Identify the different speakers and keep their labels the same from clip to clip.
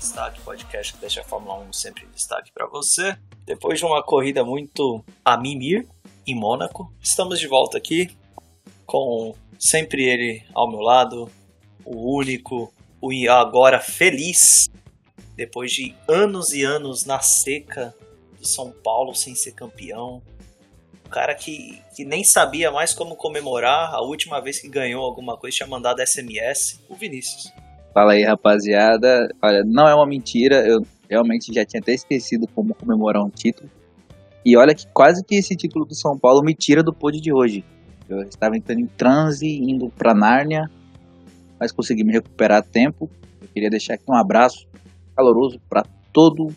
Speaker 1: Destaque, podcast que deixa a Fórmula 1 sempre em destaque para você. Depois de uma corrida muito a mimir em Mônaco, estamos de volta aqui com sempre ele ao meu lado, o único, o agora feliz, depois de anos e anos na seca do São Paulo sem ser campeão. O cara que, que nem sabia mais como comemorar, a última vez que ganhou alguma coisa tinha mandado SMS, o Vinícius.
Speaker 2: Fala aí, rapaziada. Olha, não é uma mentira, eu realmente já tinha até esquecido como comemorar um título. E olha que quase que esse título do São Paulo me tira do pódio de hoje. Eu estava entrando em transe, indo para Nárnia, mas consegui me recuperar a tempo. Eu queria deixar aqui um abraço caloroso para todo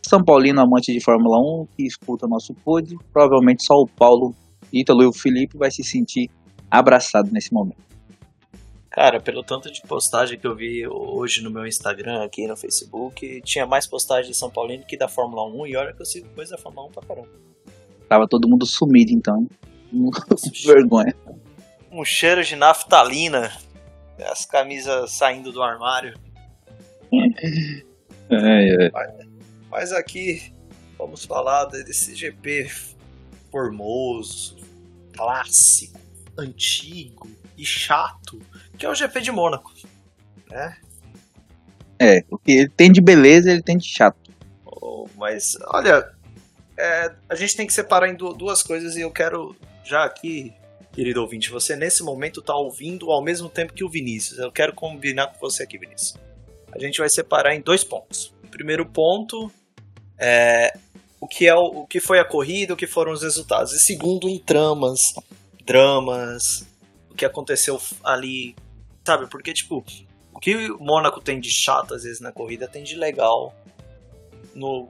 Speaker 2: São Paulino amante de Fórmula 1 que escuta nosso pod. Provavelmente só o Paulo, Ítalo e o Felipe vai se sentir abraçado nesse momento.
Speaker 1: Cara, pelo tanto de postagem que eu vi hoje no meu Instagram, aqui no Facebook, tinha mais postagem de São Paulino que da Fórmula 1, e olha que eu sigo coisa da Fórmula 1 pra caramba.
Speaker 2: Tava todo mundo sumido então. Vergonha.
Speaker 1: Um cheiro de naftalina. As camisas saindo do armário.
Speaker 2: É, é.
Speaker 1: Mas, mas aqui vamos falar desse GP formoso, clássico, antigo e chato que é o GP de Mônaco, né?
Speaker 2: É, o que ele tem de beleza, ele tem de chato.
Speaker 1: Oh, mas, olha, é, a gente tem que separar em duas coisas e eu quero já aqui, querido ouvinte, você nesse momento tá ouvindo ao mesmo tempo que o Vinícius. Eu quero combinar com você aqui, Vinícius. A gente vai separar em dois pontos. O primeiro ponto é o que é o, o que foi a corrida, o que foram os resultados. E segundo, em tramas, dramas, o que aconteceu ali Sabe? Porque, tipo, o que o Mônaco tem de chato às vezes na corrida tem de legal no,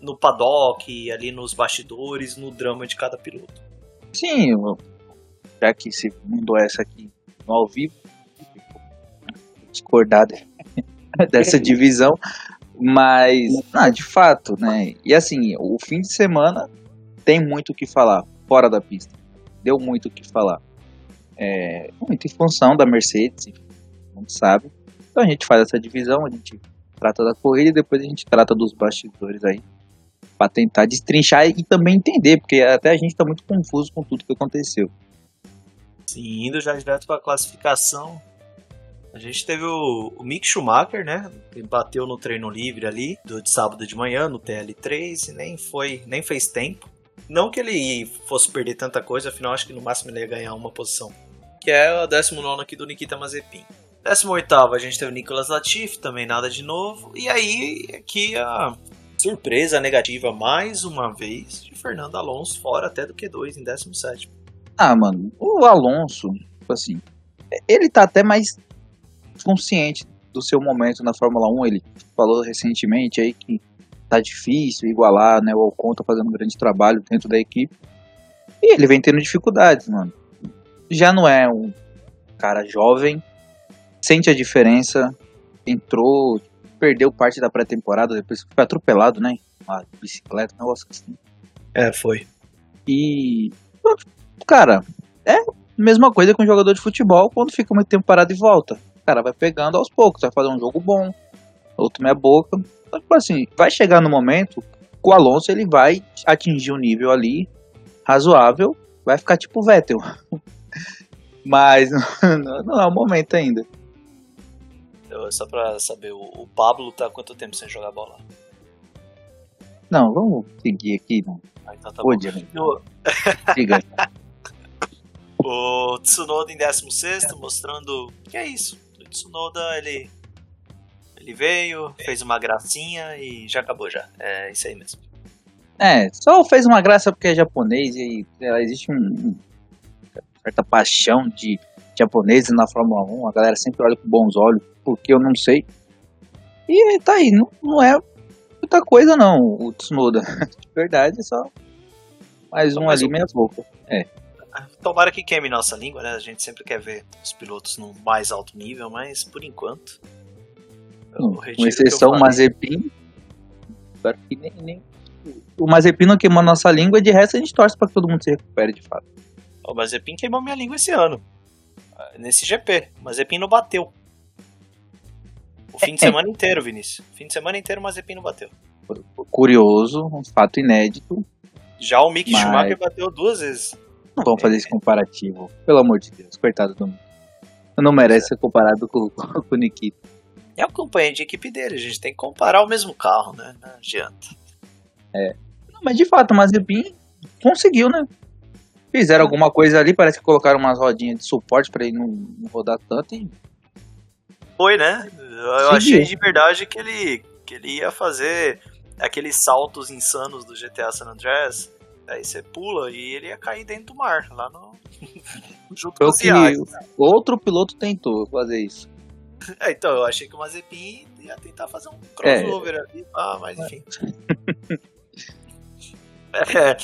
Speaker 1: no paddock, ali nos bastidores, no drama de cada piloto.
Speaker 2: Sim, já que se mandou essa aqui no ao vivo, discordar dessa divisão, mas, não, de fato, né? E assim, o fim de semana tem muito o que falar fora da pista. Deu muito o que falar é, muito em função da Mercedes, a gente sabe. Então a gente faz essa divisão, a gente trata da corrida e depois a gente trata dos bastidores aí para tentar destrinchar e também entender, porque até a gente está muito confuso com tudo que aconteceu.
Speaker 1: Sim, indo já direto para a classificação, a gente teve o, o, Mick Schumacher, né? Que bateu no treino livre ali do de sábado de manhã no TL3 e nem foi, nem fez tempo. Não que ele fosse perder tanta coisa, afinal acho que no máximo ele ia ganhar uma posição. Que é a 19 aqui do Nikita Mazepin. 18 a gente teve o Nicolas Latifi, também nada de novo. E aí, aqui a surpresa negativa mais uma vez de Fernando Alonso, fora até do Q2 em 17.
Speaker 2: Ah, mano, o Alonso, tipo assim, ele tá até mais consciente do seu momento na Fórmula 1. Ele falou recentemente aí que tá difícil igualar, né? O Ocon tá fazendo um grande trabalho dentro da equipe. E ele vem tendo dificuldades, mano. Já não é um cara jovem, sente a diferença, entrou, perdeu parte da pré-temporada, depois foi atropelado, né? Uma bicicleta, um negócio assim.
Speaker 1: É, foi.
Speaker 2: E. Cara, é a mesma coisa com um jogador de futebol quando fica muito tempo parado e volta. O cara vai pegando aos poucos, vai fazer um jogo bom, outro meia boca, então, tipo assim, vai chegar no momento que o Alonso ele vai atingir um nível ali razoável, vai ficar tipo Vettel. Mas não, não, é o momento ainda.
Speaker 1: Eu, só pra saber, o, o Pablo tá quanto tempo sem jogar bola?
Speaker 2: Não, vamos seguir aqui. Não.
Speaker 1: Ah, então tá Pode,
Speaker 2: bom. Siga.
Speaker 1: o Tsunoda em 16, mostrando que é isso. O Tsunoda, ele ele veio, fez uma gracinha e já acabou já. É isso aí mesmo.
Speaker 2: É, só fez uma graça porque é japonês e existe um, certa paixão de japoneses na Fórmula 1. A galera sempre olha com bons olhos, porque eu não sei. E tá aí, não, não é muita coisa não, o Tsunoda. De verdade, é só mais um ali, meia boca. É.
Speaker 1: Tomara que queime nossa língua, né? A gente sempre quer ver os pilotos no mais alto nível, mas por enquanto
Speaker 2: com exceção o Mazepin. Que nem, nem, o Mazepin não queimou nossa língua e de resto a gente torce para que todo mundo se recupere de fato.
Speaker 1: O Mazepin queimou minha língua esse ano. Nesse GP. O Mazepin não bateu. O fim de semana inteiro, Vinícius. O fim de semana inteiro o Mazepin não bateu.
Speaker 2: Curioso, um fato inédito.
Speaker 1: Já o Mick
Speaker 2: Mas-
Speaker 1: Schumacher bateu duas vezes.
Speaker 2: Não vamos fazer esse comparativo. Pelo amor de Deus, coitado do Mick. Não merece ser comparado com, com o Nikita.
Speaker 1: É o companheiro de equipe dele, a gente tem que comparar o mesmo carro, né? Não adianta.
Speaker 2: Não, mas de fato, o Mazepin conseguiu, né? Fizeram alguma coisa ali, parece que colocaram umas rodinhas de suporte pra ele não, não rodar tanto e
Speaker 1: Foi, né? Eu
Speaker 2: Seguiu.
Speaker 1: achei de verdade que ele, que ele ia fazer aqueles saltos insanos do GTA San Andreas. Aí você pula e ele ia cair dentro do mar, lá no. junto
Speaker 2: foi
Speaker 1: com
Speaker 2: o que outro piloto tentou fazer isso.
Speaker 1: É, então, eu achei que o Mazepin ia tentar fazer um
Speaker 2: É.
Speaker 1: crossover ali, ah, mas enfim. É,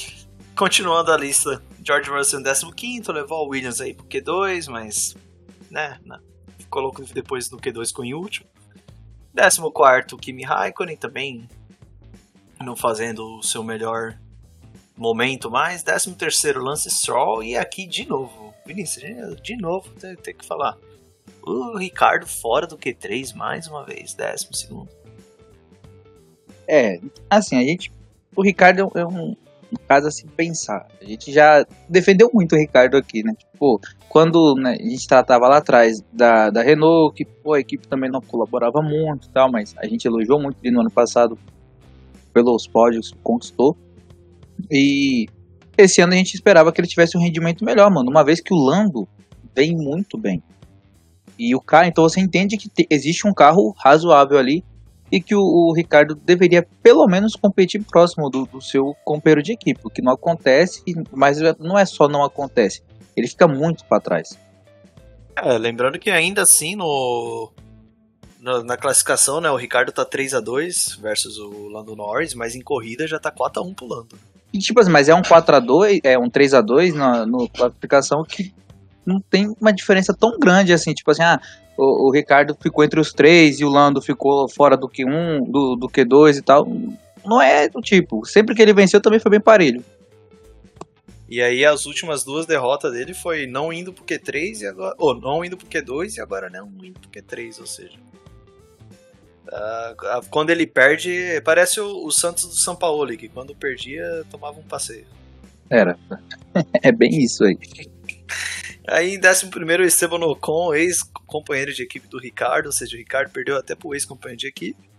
Speaker 1: continuando a lista, George Russell em 15 levou o Williams aí pro Q2, mas, né, colocou depois no Q2 ficou em último. 14 Kimi Raikkonen também não fazendo o seu melhor momento mais. 13 Lance Stroll e aqui de novo, Vinícius, de novo tem, tem que falar. O Ricardo fora do Q3 mais uma vez, 12 segundo.
Speaker 2: É, assim, a gente. O Ricardo é um, um caso a se pensar. A gente já defendeu muito o Ricardo aqui, né? Tipo, quando né, a gente tratava lá atrás da, da Renault, que pô, a equipe também não colaborava muito e tal, mas a gente elogiou muito ele no ano passado pelos pódios que conquistou. E esse ano a gente esperava que ele tivesse um rendimento melhor, mano. Uma vez que o Lando vem muito bem. E o carro, então você entende que te- existe um carro razoável ali e que o, o Ricardo deveria pelo menos competir próximo do, do seu companheiro de equipe, o que não acontece, mas não é só não acontece, ele fica muito para trás.
Speaker 1: É, lembrando que ainda assim no, no- na classificação, né, o Ricardo tá 3 a 2 versus o Lando Norris, mas em corrida já tá 4 a 1 pro Lando.
Speaker 2: E tipo assim, mas é um 4 a 2 é um 3 a 2 na no classificação que não tem uma diferença tão grande assim, tipo assim, ah, o, o Ricardo ficou entre os três e o Lando ficou fora do Q1, do, do Q2 e tal. Não é do tipo, sempre que ele venceu também foi bem parelho.
Speaker 1: E aí as últimas duas derrotas dele foi não indo pro Q3 e agora. Ou não indo pro Q2 e agora não indo pro Q3, ou seja. ah, quando ele perde, parece o, o Santos do São Paulo, que quando perdia tomava um passeio.
Speaker 2: Era. é bem isso aí.
Speaker 1: Aí em 11 o Esteban Ocon, ex-companheiro de equipe do Ricardo, ou seja, o Ricardo perdeu até pro ex-companheiro de equipe.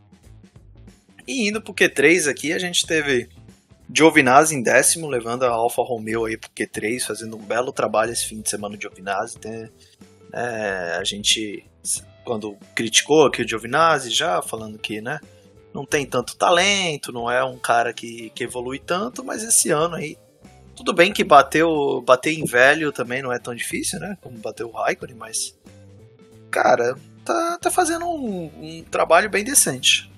Speaker 1: E indo pro Q3 aqui, a gente teve Giovinazzi em décimo, levando a Alfa Romeo aí pro Q3, fazendo um belo trabalho esse fim de semana do Giovinazzi. Tem, é, a gente, quando criticou aqui o Giovinazzi, já falando que, né, não tem tanto talento, não é um cara que, que evolui tanto, mas esse ano aí tudo bem que bateu, bater em velho também não é tão difícil, né? Como bateu o Raikkonen, mas. Cara, tá, tá fazendo um, um trabalho bem decente.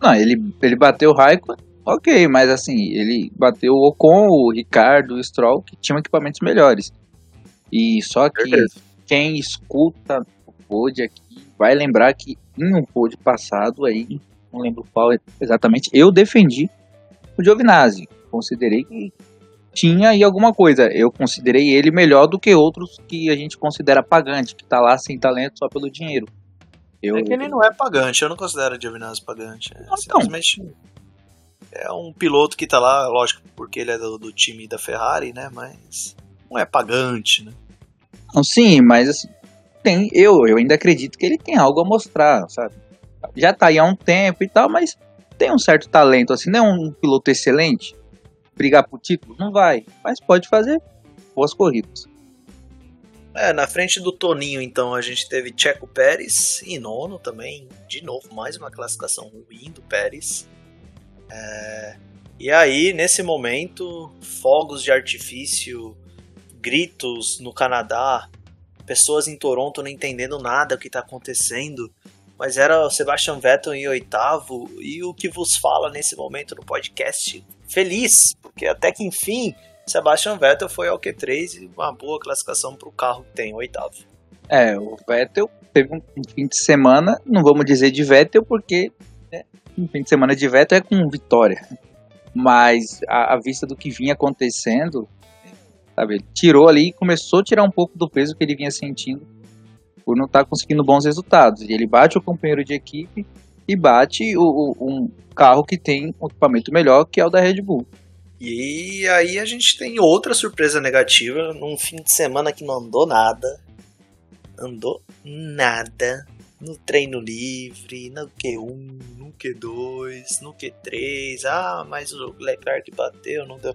Speaker 2: Não, ele, ele bateu o Raikkonen, ok, mas assim, ele bateu o Ocon, o Ricardo, o Stroll, que tinham equipamentos melhores. E só que quem escuta o pod aqui vai lembrar que em um pod passado aí, não lembro qual exatamente, eu defendi o Giovinazzi. Considerei que tinha aí alguma coisa. Eu considerei ele melhor do que outros que a gente considera pagante, que tá lá sem talento só pelo dinheiro. Eu,
Speaker 1: É que ele não é pagante, eu não considero Giovinazzi pagante. É
Speaker 2: Não,
Speaker 1: simplesmente. É um piloto que tá lá, lógico, porque ele é do, do time da Ferrari, né? Mas não é pagante, né?
Speaker 2: Não, sim, mas assim, tem, eu, eu ainda acredito que ele tem algo a mostrar, sabe? Já tá aí há um tempo e tal, mas tem um certo talento, assim, não é um piloto excelente. Brigar por título? Não vai, mas pode fazer boas corridas.
Speaker 1: É, na frente do Toninho, então, a gente teve Checo Pérez e nono também. De novo, mais uma classificação ruim do Pérez. É, e aí, nesse momento, fogos de artifício, gritos no Canadá, pessoas em Toronto não entendendo nada do que está acontecendo. Mas era o Sebastian Vettel em oitavo e o que vos fala nesse momento no podcast feliz, porque até que enfim Sebastian Vettel foi ao Q3 e uma boa classificação para o carro que tem oitavo.
Speaker 2: É, o Vettel teve um fim de semana, não vamos dizer de Vettel, porque né, um fim de semana de Vettel é com vitória. Mas à, vista do que vinha acontecendo, sabe, ele tirou ali e começou a tirar um pouco do peso que ele vinha sentindo por não estar tá conseguindo bons resultados. E ele bate o companheiro de equipe e bate o, o, um carro que tem um equipamento melhor, que é o da Red Bull.
Speaker 1: E aí a gente tem outra surpresa negativa num fim de semana que não andou nada. Andou nada no treino livre, no Q1, no Q2, no Q3. Ah, mas o Leclerc bateu, não deu.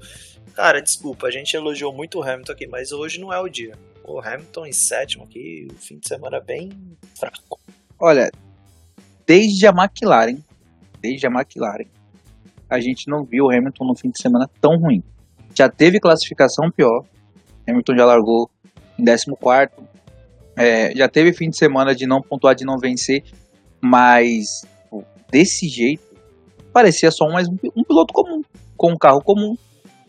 Speaker 1: Cara, desculpa, a gente elogiou muito o Hamilton aqui, mas hoje não é o dia. O Hamilton em sétimo aqui, o fim de semana é bem fraco.
Speaker 2: Olha, desde a McLaren, desde a McLaren, a gente não viu o Hamilton no fim de semana tão ruim. Já teve classificação pior. Hamilton já largou em 14, é, já teve fim de semana de não pontuar, de não vencer, mas desse jeito parecia só mais um, um, piloto comum, com um carro comum,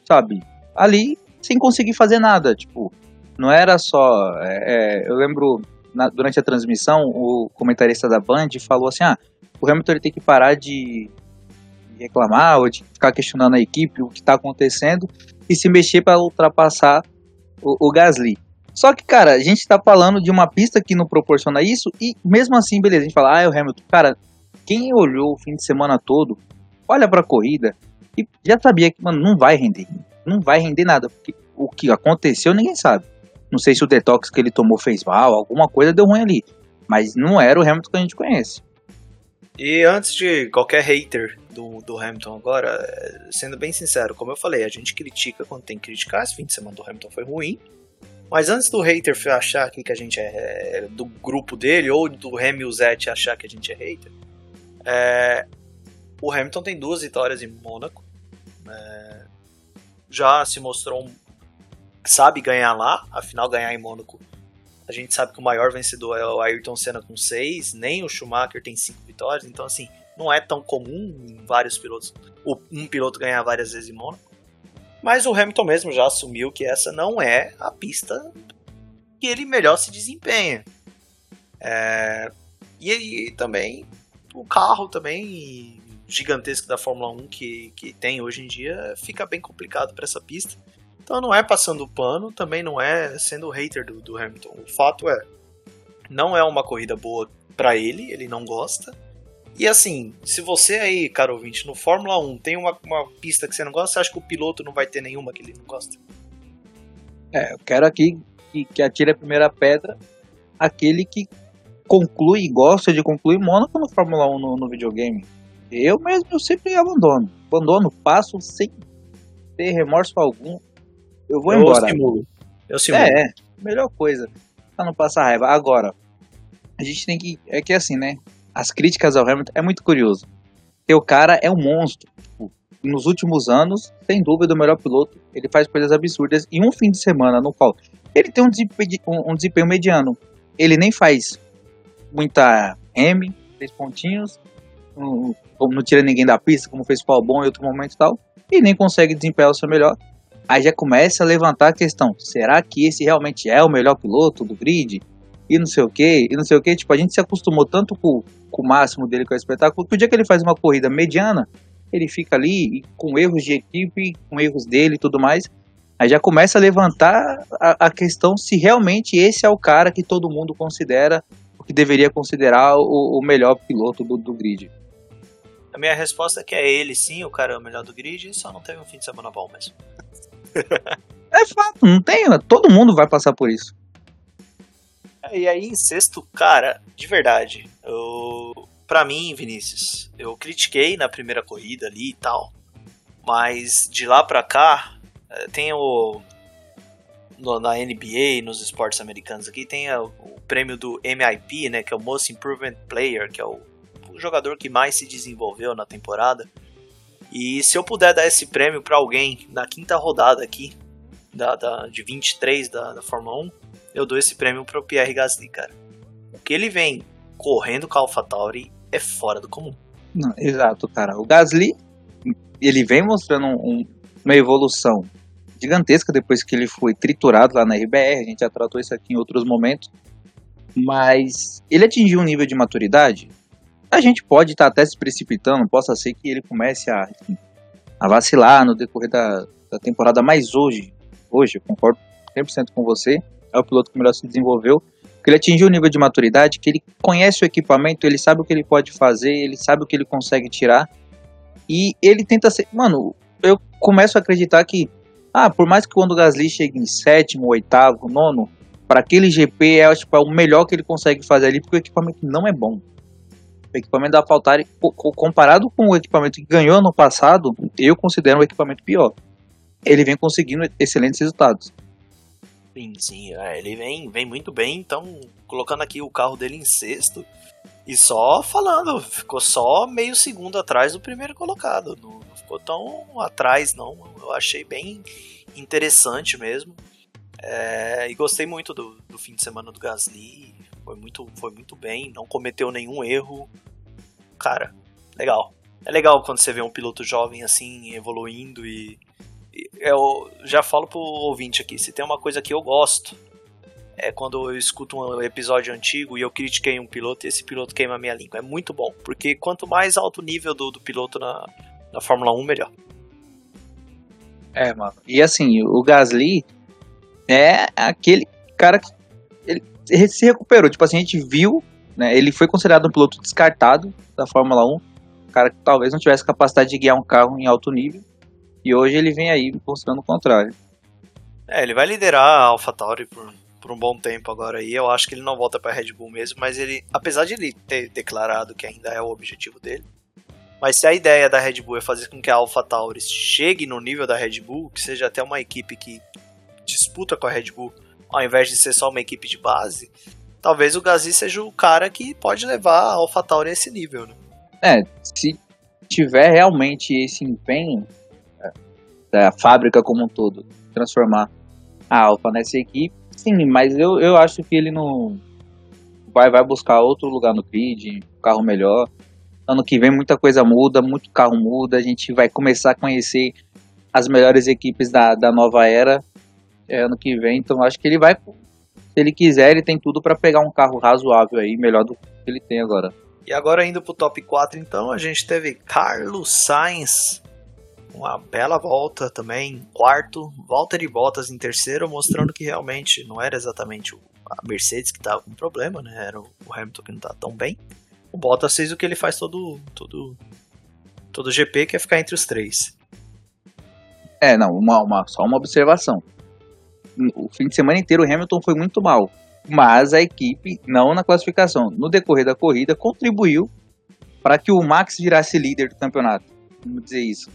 Speaker 2: sabe? Ali sem conseguir fazer nada, tipo, não era só. É, é, eu lembro na, durante a transmissão o comentarista da Band falou assim: ah, o Hamilton tem que parar de, reclamar ou de ficar questionando a equipe o que está acontecendo e se mexer para ultrapassar o, o Gasly. Só que, cara, a gente tá falando de uma pista que não proporciona isso e mesmo assim, beleza, a gente fala, ah, é o Hamilton. Cara, quem olhou o fim de semana todo, olha pra corrida e já sabia que, mano, não vai render. Não vai render nada, porque o que aconteceu ninguém sabe. Não sei se o detox que ele tomou fez mal, alguma coisa deu ruim ali. Mas não era o Hamilton que a gente conhece.
Speaker 1: E antes de qualquer hater do, do Hamilton agora, sendo bem sincero, como eu falei, a gente critica quando tem que criticar. Esse fim de semana do Hamilton foi ruim. Mas antes do hater achar que a gente é, é do grupo dele, ou do Hamilzete achar que a gente é hater, é, o Hamilton tem duas vitórias em Mônaco. É, já se mostrou um, sabe ganhar lá, afinal ganhar em Mônaco. A gente sabe que o maior vencedor é o Ayrton Senna com seis, nem o Schumacher tem cinco vitórias, então assim, não é tão comum vários pilotos, um piloto ganhar várias vezes em Mônaco. Mas o Hamilton mesmo já assumiu que essa não é a pista que ele melhor se desempenha. É, e, e também o carro também gigantesco da Fórmula 1 que, que tem hoje em dia fica bem complicado para essa pista. Então não é passando pano, também não é sendo hater do, do Hamilton. O fato é, não é uma corrida boa para ele, ele não gosta. E assim, se você aí, caro ouvinte, no Fórmula 1 tem uma, uma pista que você não gosta, você acha que o piloto não vai ter nenhuma que ele não gosta?
Speaker 2: É, eu quero aqui que, que atire a primeira pedra aquele que conclui, gosta de concluir Mônaco no Fórmula 1 no, no, videogame. Eu mesmo eu sempre abandono. Abandono, passo sem ter remorso algum. Eu vou eu embora.
Speaker 1: Simulo. Eu simulo.
Speaker 2: É, é, melhor coisa. Pra não passar raiva. Agora, a gente tem que. É que assim, né? as críticas ao Hamilton é muito curioso. Porque o cara é um monstro. Tipo, nos últimos anos, sem dúvida, o melhor piloto. Ele faz coisas absurdas. E um fim de semana no qual ele tem um desempenho, um, desempenho mediano. Ele nem faz muita M, três pontinhos. Não, não tira ninguém da pista, como fez o Albon em outro momento e tal. E nem consegue desempenhar o seu melhor. Aí já começa a levantar a questão: será que esse realmente é o melhor piloto do grid? e não sei o que, e não sei o que. Tipo, a gente se acostumou tanto com, com o máximo dele, com o espetáculo, que o dia que ele faz uma corrida mediana, ele fica ali com erros de equipe, com erros dele e tudo mais. Aí já começa a levantar a, a questão se realmente esse é o cara que todo mundo considera, que deveria considerar o, o melhor piloto do, do grid.
Speaker 1: A minha resposta é que é ele sim, o cara é o melhor do grid, só não teve um fim de semana bom mesmo.
Speaker 2: É fato, não tem, todo mundo vai passar por isso.
Speaker 1: E aí, em sexto, cara, de verdade, eu, pra mim, Vinícius, eu critiquei na primeira corrida ali e tal, mas de lá pra cá, eh, tem o. No, na NBA, nos esportes americanos aqui, tem o, o prêmio do MIP, né, que é o Most Improvement Player, que é o, o jogador que mais se desenvolveu na temporada. E se eu puder dar esse prêmio para alguém na quinta rodada aqui, da, da, de 23 da, da Fórmula 1, eu dou esse prêmio pro Pierre Gasly, cara. O que ele vem correndo com a AlphaTauri é fora do comum.
Speaker 2: Não, exato, cara. O Gasly, ele vem mostrando um, uma evolução gigantesca depois que ele foi triturado lá na RBR. A gente já tratou isso aqui em outros momentos. Mas ele atingiu um nível de maturidade. A gente pode estar tá até se precipitando, possa ser que ele comece a, a vacilar no decorrer da, da temporada, mas hoje, hoje, eu concordo 100% com você, é o piloto que melhor se desenvolveu. que ele atingiu o nível de maturidade que ele conhece o equipamento, ele sabe o que ele pode fazer, ele sabe o que ele consegue tirar. E ele tenta ser. Mano, eu começo a acreditar que. Ah, por mais que quando o Gasly chegue em sétimo, oitavo, nono, para aquele GP é, tipo, é o melhor que ele consegue fazer ali, porque o equipamento não é bom. O equipamento da Faltari, comparado com o equipamento que ganhou no passado, eu considero um equipamento pior. Ele vem conseguindo excelentes resultados.
Speaker 1: Sim, sim, é, ele vem, vem muito bem, então colocando aqui o carro dele em sexto e só falando, ficou só meio segundo atrás do primeiro colocado, não, não ficou tão atrás não, eu achei bem interessante mesmo é, e gostei muito do, do fim de semana do Gasly, foi muito, foi muito bem, não cometeu nenhum erro, cara, legal. É legal quando você vê um piloto jovem assim evoluindo e eu já falo pro ouvinte aqui, se tem uma coisa que eu gosto, é quando eu escuto um episódio antigo e eu critiquei um piloto e esse piloto queima a minha língua. É muito bom, porque quanto mais alto o nível do, do piloto na, na Fórmula 1, melhor.
Speaker 2: É, mano. E assim, o Gasly é aquele cara que ele se recuperou. Tipo assim, a gente viu, né? Ele foi considerado um piloto descartado da Fórmula 1. Cara que talvez não tivesse capacidade de guiar um carro em alto nível. E hoje ele vem aí mostrando o contrário.
Speaker 1: É, ele vai liderar a AlphaTauri por, por um bom tempo agora aí. Eu acho que ele não volta para Red Bull mesmo, mas ele, apesar de ele ter declarado que ainda é o objetivo dele, mas se a ideia da Red Bull é fazer com que a AlphaTauri chegue no nível da Red Bull, que seja até uma equipe que disputa com a Red Bull, ao invés de ser só uma equipe de base, talvez o Gasly seja o cara que pode levar a AlphaTauri a esse nível, né?
Speaker 2: É, se tiver realmente esse empenho, da fábrica como um todo, transformar a Alfa nessa equipe. Sim, mas eu, eu acho que ele não vai, vai buscar outro lugar no grid, um carro melhor. Ano que vem muita coisa muda, muito carro muda, a gente vai começar a conhecer as melhores equipes da, da nova era é, ano que vem, então acho que ele vai, se ele quiser, ele tem tudo para pegar um carro razoável aí, melhor do que ele tem agora.
Speaker 1: E agora indo pro top 4, então, a gente teve Carlos Sainz uma bela volta também, quarto, Valtteri Bottas em terceiro, mostrando que realmente não era exatamente a Mercedes que estava com problema, né? Era o Hamilton que não estava tão bem. O Bottas fez o que ele faz todo todo todo GP, que é ficar entre os três.
Speaker 2: É, não, uma, uma, só uma observação. O fim de semana inteiro o Hamilton foi muito mal, mas a equipe, não na classificação, no decorrer da corrida, contribuiu para que o Max virasse líder do campeonato. Vamos dizer isso.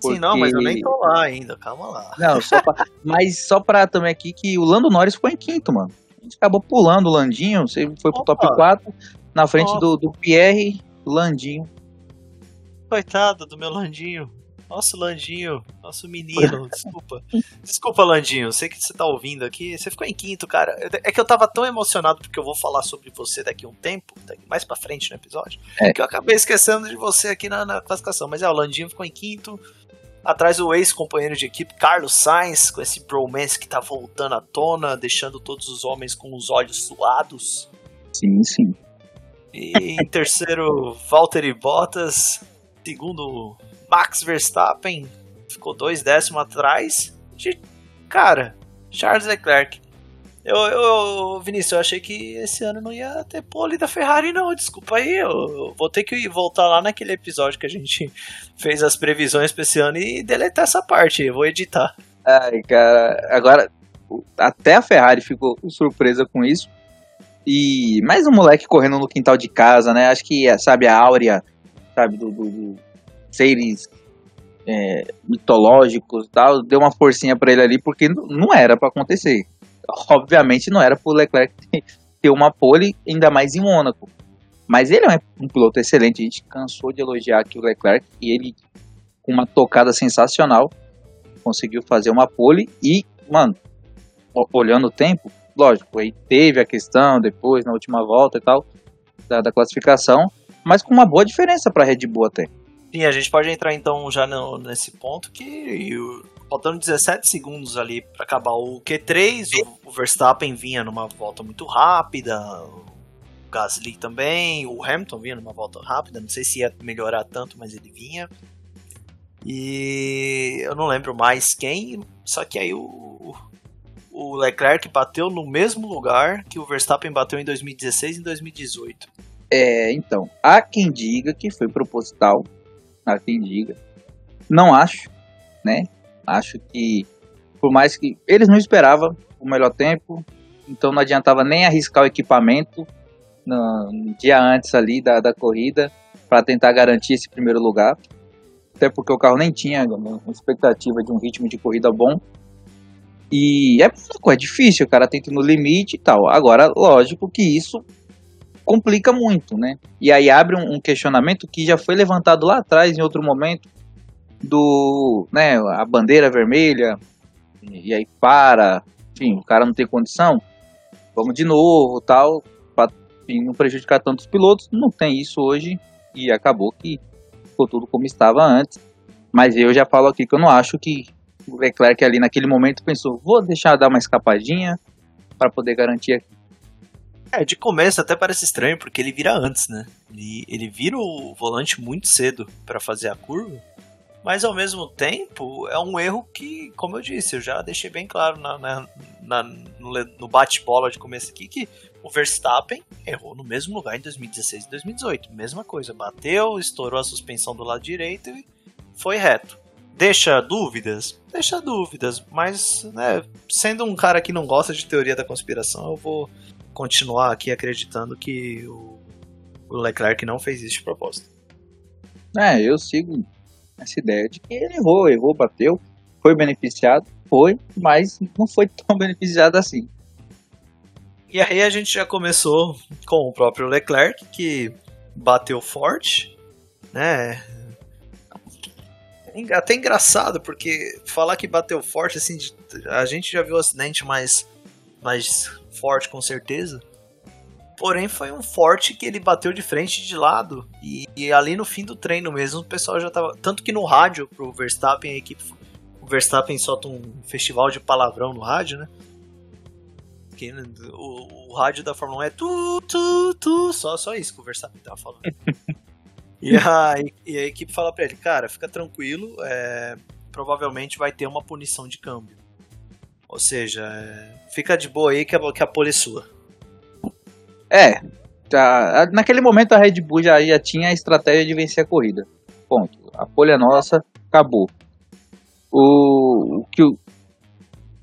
Speaker 1: Porque... Sim, não, mas eu nem tô lá ainda, calma lá.
Speaker 2: Não, só pra... mas só pra também aqui que o Lando Norris ficou em quinto, mano. A gente acabou pulando o Landinho, você foi pro Opa. top 4, na frente do, do Pierre, Landinho.
Speaker 1: Coitado do meu Landinho. Nosso Landinho, nosso menino, desculpa. Desculpa, Landinho, sei que você tá ouvindo aqui. Você ficou em quinto, cara. É que eu tava tão emocionado porque eu vou falar sobre você daqui a um tempo, daqui mais pra frente no episódio, é. que eu acabei esquecendo de você aqui na, na classificação. Mas é, o Landinho ficou em quinto. Atrás o ex-companheiro de equipe, Carlos Sainz, com esse bromance que tá voltando à tona, deixando todos os homens com os olhos suados.
Speaker 2: Sim, sim.
Speaker 1: E em terceiro, Valtteri Bottas. Segundo, Max Verstappen. Ficou dois décimos atrás de, cara, Charles Leclerc. Eu, eu, Vinícius, eu achei que esse ano não ia ter pole da Ferrari, não. Desculpa aí, eu vou ter que voltar lá naquele episódio que a gente fez as previsões pra esse ano e deletar essa parte. Eu vou editar.
Speaker 2: Ai, cara, agora até a Ferrari ficou surpresa com isso. E mais um moleque correndo no quintal de casa, né? Acho que, sabe, a áurea, sabe, do, do seres é, mitológicos tal, deu uma forcinha para ele ali, porque não era para acontecer obviamente não era pro Leclerc ter uma pole, ainda mais em Mônaco. Mas ele é um piloto excelente, a gente cansou de elogiar aqui o Leclerc, e ele, com uma tocada sensacional, conseguiu fazer uma pole e, mano, olhando o tempo, lógico, aí teve a questão depois, na última volta e tal, da, da classificação, mas com uma boa diferença para Red Bull até.
Speaker 1: Sim, a gente pode entrar então já no, nesse ponto que faltando 17 segundos ali para acabar o Q3, o, o, Verstappen vinha numa volta muito rápida, Gasly também, o Hamilton vinha numa volta rápida, não sei se ia melhorar tanto, mas ele vinha. E eu não lembro mais quem, só que aí o, o Leclerc bateu no mesmo lugar que o Verstappen bateu em 2016 e 2018.
Speaker 2: É, então, há quem diga que foi proposital, há quem diga. Não acho, né? Acho que, por mais que eles não esperavam o melhor tempo, então não adiantava nem arriscar o equipamento no, no dia antes ali da, da corrida para tentar garantir esse primeiro lugar. Até porque o carro nem tinha uma expectativa de um ritmo de corrida bom. E é, é difícil, o cara tenta no limite e tal. Agora, lógico que isso complica muito, né? E aí abre um, questionamento que já foi levantado lá atrás, em outro momento, do, né, a bandeira vermelha, e aí para, enfim, o cara não tem condição, vamos de novo, tal, para não prejudicar tantos pilotos, não tem isso hoje, e acabou que ficou tudo como estava antes. Mas eu já falo aqui que eu não acho que o Leclerc ali naquele momento pensou, vou deixar dar uma escapadinha para poder garantir.
Speaker 1: É, de começo até parece estranho, porque ele vira antes, né? Ele, ele vira o volante muito cedo para fazer a curva, mas ao mesmo tempo é um erro que, como eu disse, eu já deixei bem claro na, na, na no, bate-bola de começo aqui, que o Verstappen errou no mesmo lugar em 2016 e 2018. Mesma coisa, bateu, estourou a suspensão do lado direito e foi reto. Deixa dúvidas? Deixa dúvidas, mas né, sendo um cara que não gosta de teoria da conspiração, eu vou continuar aqui acreditando que o, o Leclerc não fez isso de propósito.
Speaker 2: É, eu sigo essa ideia de que ele errou, errou, bateu, foi beneficiado, foi, mas não foi tão beneficiado assim.
Speaker 1: E aí a gente já começou com o próprio Leclerc, que bateu forte, né? Até engraçado, porque falar que bateu forte, assim, a gente já viu acidente mais, mais forte com certeza. Porém, foi um forte que ele bateu de frente e de lado. E, e, ali no fim do treino mesmo, o pessoal já tava. Tanto que no rádio, pro Verstappen, a equipe. O Verstappen solta um festival de palavrão no rádio, né? Que, o, o rádio da Fórmula 1 é tu, tu, tu. Só, só isso que o Verstappen tava falando. e, a, e a equipe fala pra ele: Cara, fica tranquilo, é, provavelmente vai ter uma punição de câmbio. Ou seja, fica de boa aí que a, que a pole é sua.
Speaker 2: É, tá, naquele momento a Red Bull já, já tinha a estratégia de vencer a corrida. Ponto. A pole é nossa, acabou. O, o que o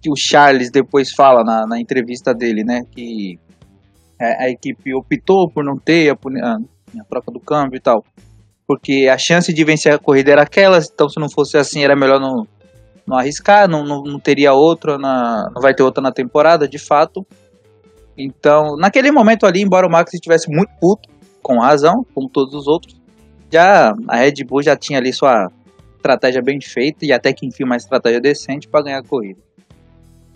Speaker 2: que o Charles depois fala na, na entrevista dele, né? Que a, a equipe optou por não ter a, a troca do câmbio e tal. Porque a chance de vencer a corrida era aquela, então se não fosse assim era melhor não, não arriscar, não, não, não teria outra, na, não vai ter outra na temporada, de fato. Então, naquele momento ali, embora o Max estivesse muito puto, com razão, como todos os outros, já a Red Bull já tinha ali sua estratégia bem feita e até que enfim uma estratégia decente para ganhar a corrida.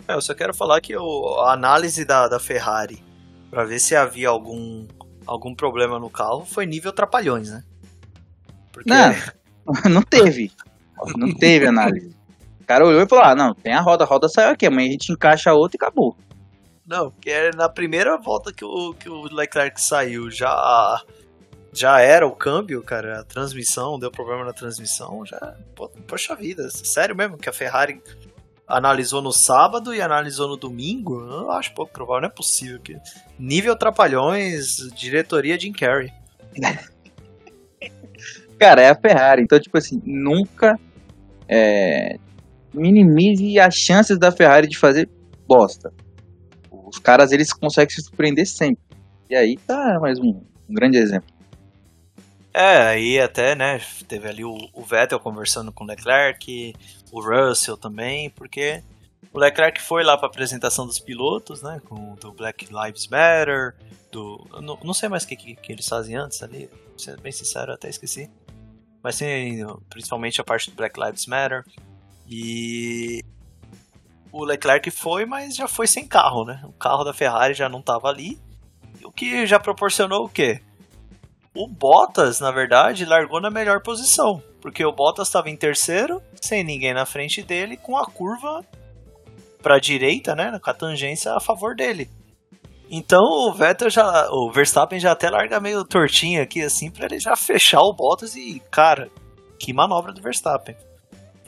Speaker 1: É, eu só quero falar que o, a análise da, da Ferrari para ver se havia algum, algum problema no carro foi nível trapalhões, né?
Speaker 2: Porque... Não, não teve. Não teve análise. O cara olhou e falou: ah, não, tem a roda, a roda saiu aqui, amanhã a gente encaixa a outra e acabou.
Speaker 1: Não, porque é na primeira volta que o, que o Leclerc saiu, já já era o câmbio, cara, a transmissão, deu problema na transmissão, já, poxa vida, sério mesmo que a Ferrari analisou no sábado e analisou no domingo? Eu acho pouco provável, não é possível. Que... Nível Trapalhões, diretoria Jim Carrey.
Speaker 2: cara, é a Ferrari, então, tipo assim, nunca é, minimize as chances da Ferrari de fazer bosta. Os caras eles conseguem se surpreender sempre. E aí tá mais um, um grande exemplo.
Speaker 1: É, aí até, né, teve ali o, o, Vettel conversando com o Leclerc, o Russell também, porque o Leclerc foi lá para apresentação dos pilotos, né, com do Black Lives Matter, do não, não sei mais o que, que, que, eles fazem antes ali, sendo bem sincero, até esqueci. Mas sim, principalmente a parte do Black Lives Matter. E o Leclerc foi, mas já foi sem carro, né? O carro da Ferrari já não estava ali. O que já proporcionou o quê? O Bottas, na verdade, largou na melhor posição, porque o Bottas estava em terceiro, sem ninguém na frente dele, com a curva para a direita, né, com a tangência a favor dele. Então o Vettel já, o Verstappen já até larga meio tortinho aqui assim para ele já fechar o Bottas e, cara, que manobra do Verstappen.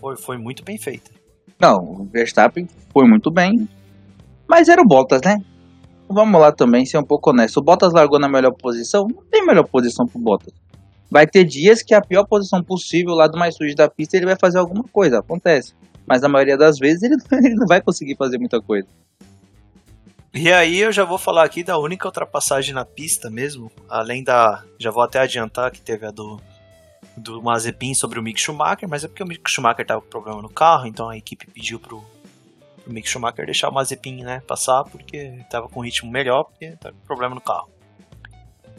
Speaker 1: Foi, foi muito bem feita.
Speaker 2: Não, o Verstappen foi muito bem. Mas era o Bottas, né? Vamos lá também, ser um pouco honesto. O Bottas largou na melhor posição? Não tem melhor posição pro Bottas. Vai ter dias que a pior posição possível, o lado mais sujo da pista, ele vai fazer alguma coisa. Acontece. Mas na maioria das vezes ele, ele não vai conseguir fazer muita coisa.
Speaker 1: E aí eu já vou falar aqui da única ultrapassagem na pista mesmo, além da. Já vou até adiantar que teve a do, do Mazepin sobre o Mick Schumacher, mas é porque o Mick Schumacher tava com problema no carro, então a equipe pediu pro, pro Mick Schumacher deixar o Mazepin né, passar, porque tava com um ritmo melhor, porque tava com problema no carro.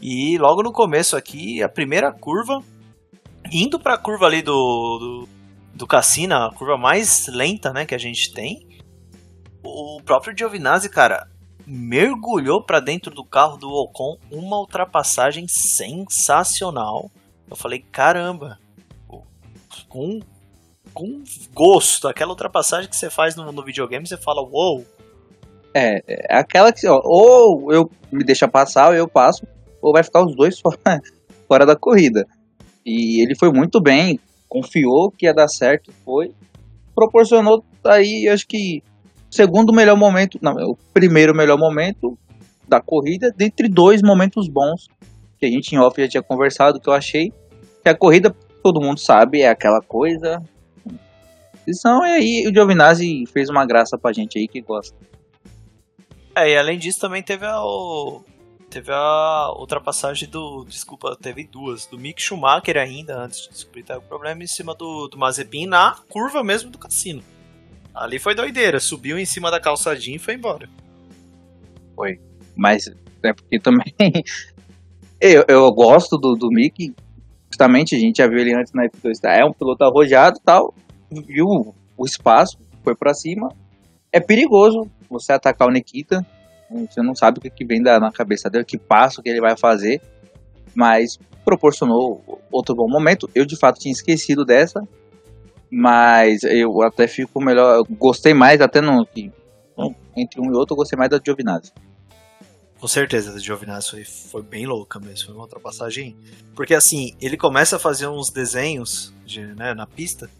Speaker 1: E logo no começo aqui, a primeira curva, indo para a curva ali do, do, do Cassino, a curva mais lenta né, que a gente tem, o próprio Giovinazzi, cara, mergulhou para dentro do carro do Ocon uma ultrapassagem sensacional. Eu falei, caramba, com, com gosto, aquela ultrapassagem que você faz no, no videogame, você fala, uou. Wow.
Speaker 2: É, é aquela que, ó, ou eu me deixa passar, ou eu passo, ou vai ficar os dois fora, fora da corrida. E ele foi muito bem, confiou que ia dar certo, foi, proporcionou aí, acho que o segundo melhor momento, não, o primeiro melhor momento da corrida, dentre dois momentos bons que a gente em off já tinha conversado, que eu achei que a corrida, todo mundo sabe, é aquela coisa. Então, e aí o Giovinazzi fez uma graça pra gente aí que gosta.
Speaker 1: É, e além disso também teve a, o, Teve a ultrapassagem do. Desculpa, teve duas. Do Mick Schumacher ainda, antes de descobrir o problema, em cima do, do Mazepin na curva mesmo do cassino. Ali foi doideira, subiu em cima da calçadinha e foi embora.
Speaker 2: Foi. Mas é porque também. Eu, eu gosto do, do Mick. Justamente, a gente já viu ele antes na F2. É um piloto arrojado tal. Viu o espaço, foi para cima. É perigoso você atacar o Nikita você não sabe o que, vem da, na cabeça dele, que passo que ele vai fazer, mas proporcionou outro bom momento. Eu de fato tinha esquecido dessa, mas eu até fico melhor. Gostei mais, até no. Entre um e outro, eu gostei mais da Giovinazzi.
Speaker 1: Com certeza, a Giovinazzi foi, foi bem louca mesmo, foi uma ultrapassagem. Porque assim, ele começa a fazer uns desenhos de, né, na pista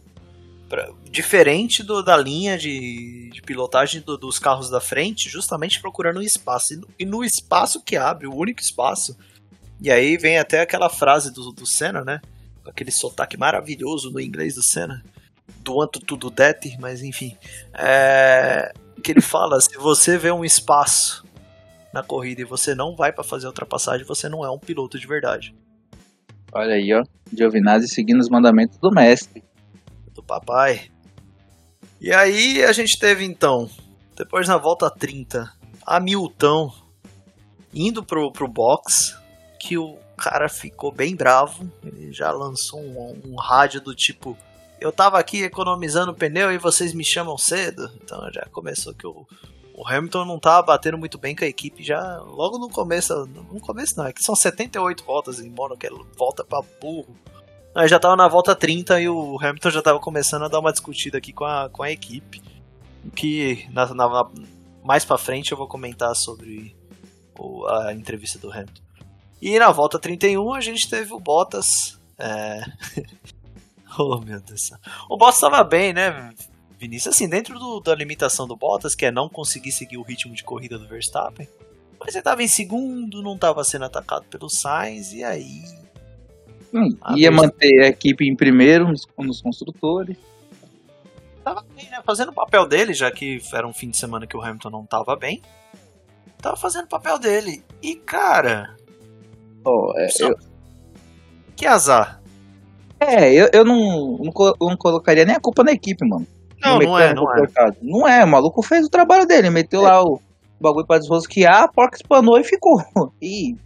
Speaker 1: pra, diferente do, da linha de, de pilotagem do, dos carros da frente, justamente procurando um espaço. E no, e no, espaço que abre, o único espaço. E aí vem até aquela frase do, do Senna, né? Aquele sotaque maravilhoso no inglês do Senna. Do anto tudo det, mas enfim. É, que ele fala: se você vê um espaço na corrida e você não vai para fazer a ultrapassagem, você não é um piloto de verdade.
Speaker 2: Olha aí, ó. Giovinazzi seguindo os mandamentos do mestre
Speaker 1: do papai. E aí a gente teve então, depois na volta 30, Hamilton indo pro, pro box, que o cara ficou bem bravo. Ele já lançou um, um rádio do tipo: Eu tava aqui economizando pneu e vocês me chamam cedo. Então já começou que o, o Hamilton não tava batendo muito bem com a equipe já logo no começo. No começo não, é que são 78 voltas em que ele volta pra burro. Aí já tava na volta 30 e o Hamilton já tava começando a dar uma discutida aqui com a, com a equipe. Que na, na mais pra frente eu vou comentar sobre o, a entrevista do Hamilton. E na volta 31 a gente teve o Bottas. É... oh meu Deus. O Bottas tava bem, né, Vinícius? Assim, dentro do, da limitação do Bottas, que é não conseguir seguir o ritmo de corrida do Verstappen. Mas ele tava em segundo, não tava sendo atacado pelo Sainz, e aí
Speaker 2: Hum, ia manter a equipe em primeiro nos, nos construtores.
Speaker 1: Tava bem, né? Fazendo o papel dele, já que era um fim de semana que o Hamilton não tava bem. Tava fazendo o papel dele. E, cara.
Speaker 2: Oh, é, só... eu...
Speaker 1: Que azar.
Speaker 2: É, eu, eu não, não, não, colocaria nem a culpa na equipe, mano.
Speaker 1: Não, não, é, não é.
Speaker 2: Não é, o maluco fez o trabalho dele, meteu é. lá o bagulho pra desrosquear, a porca espanou e ficou. E...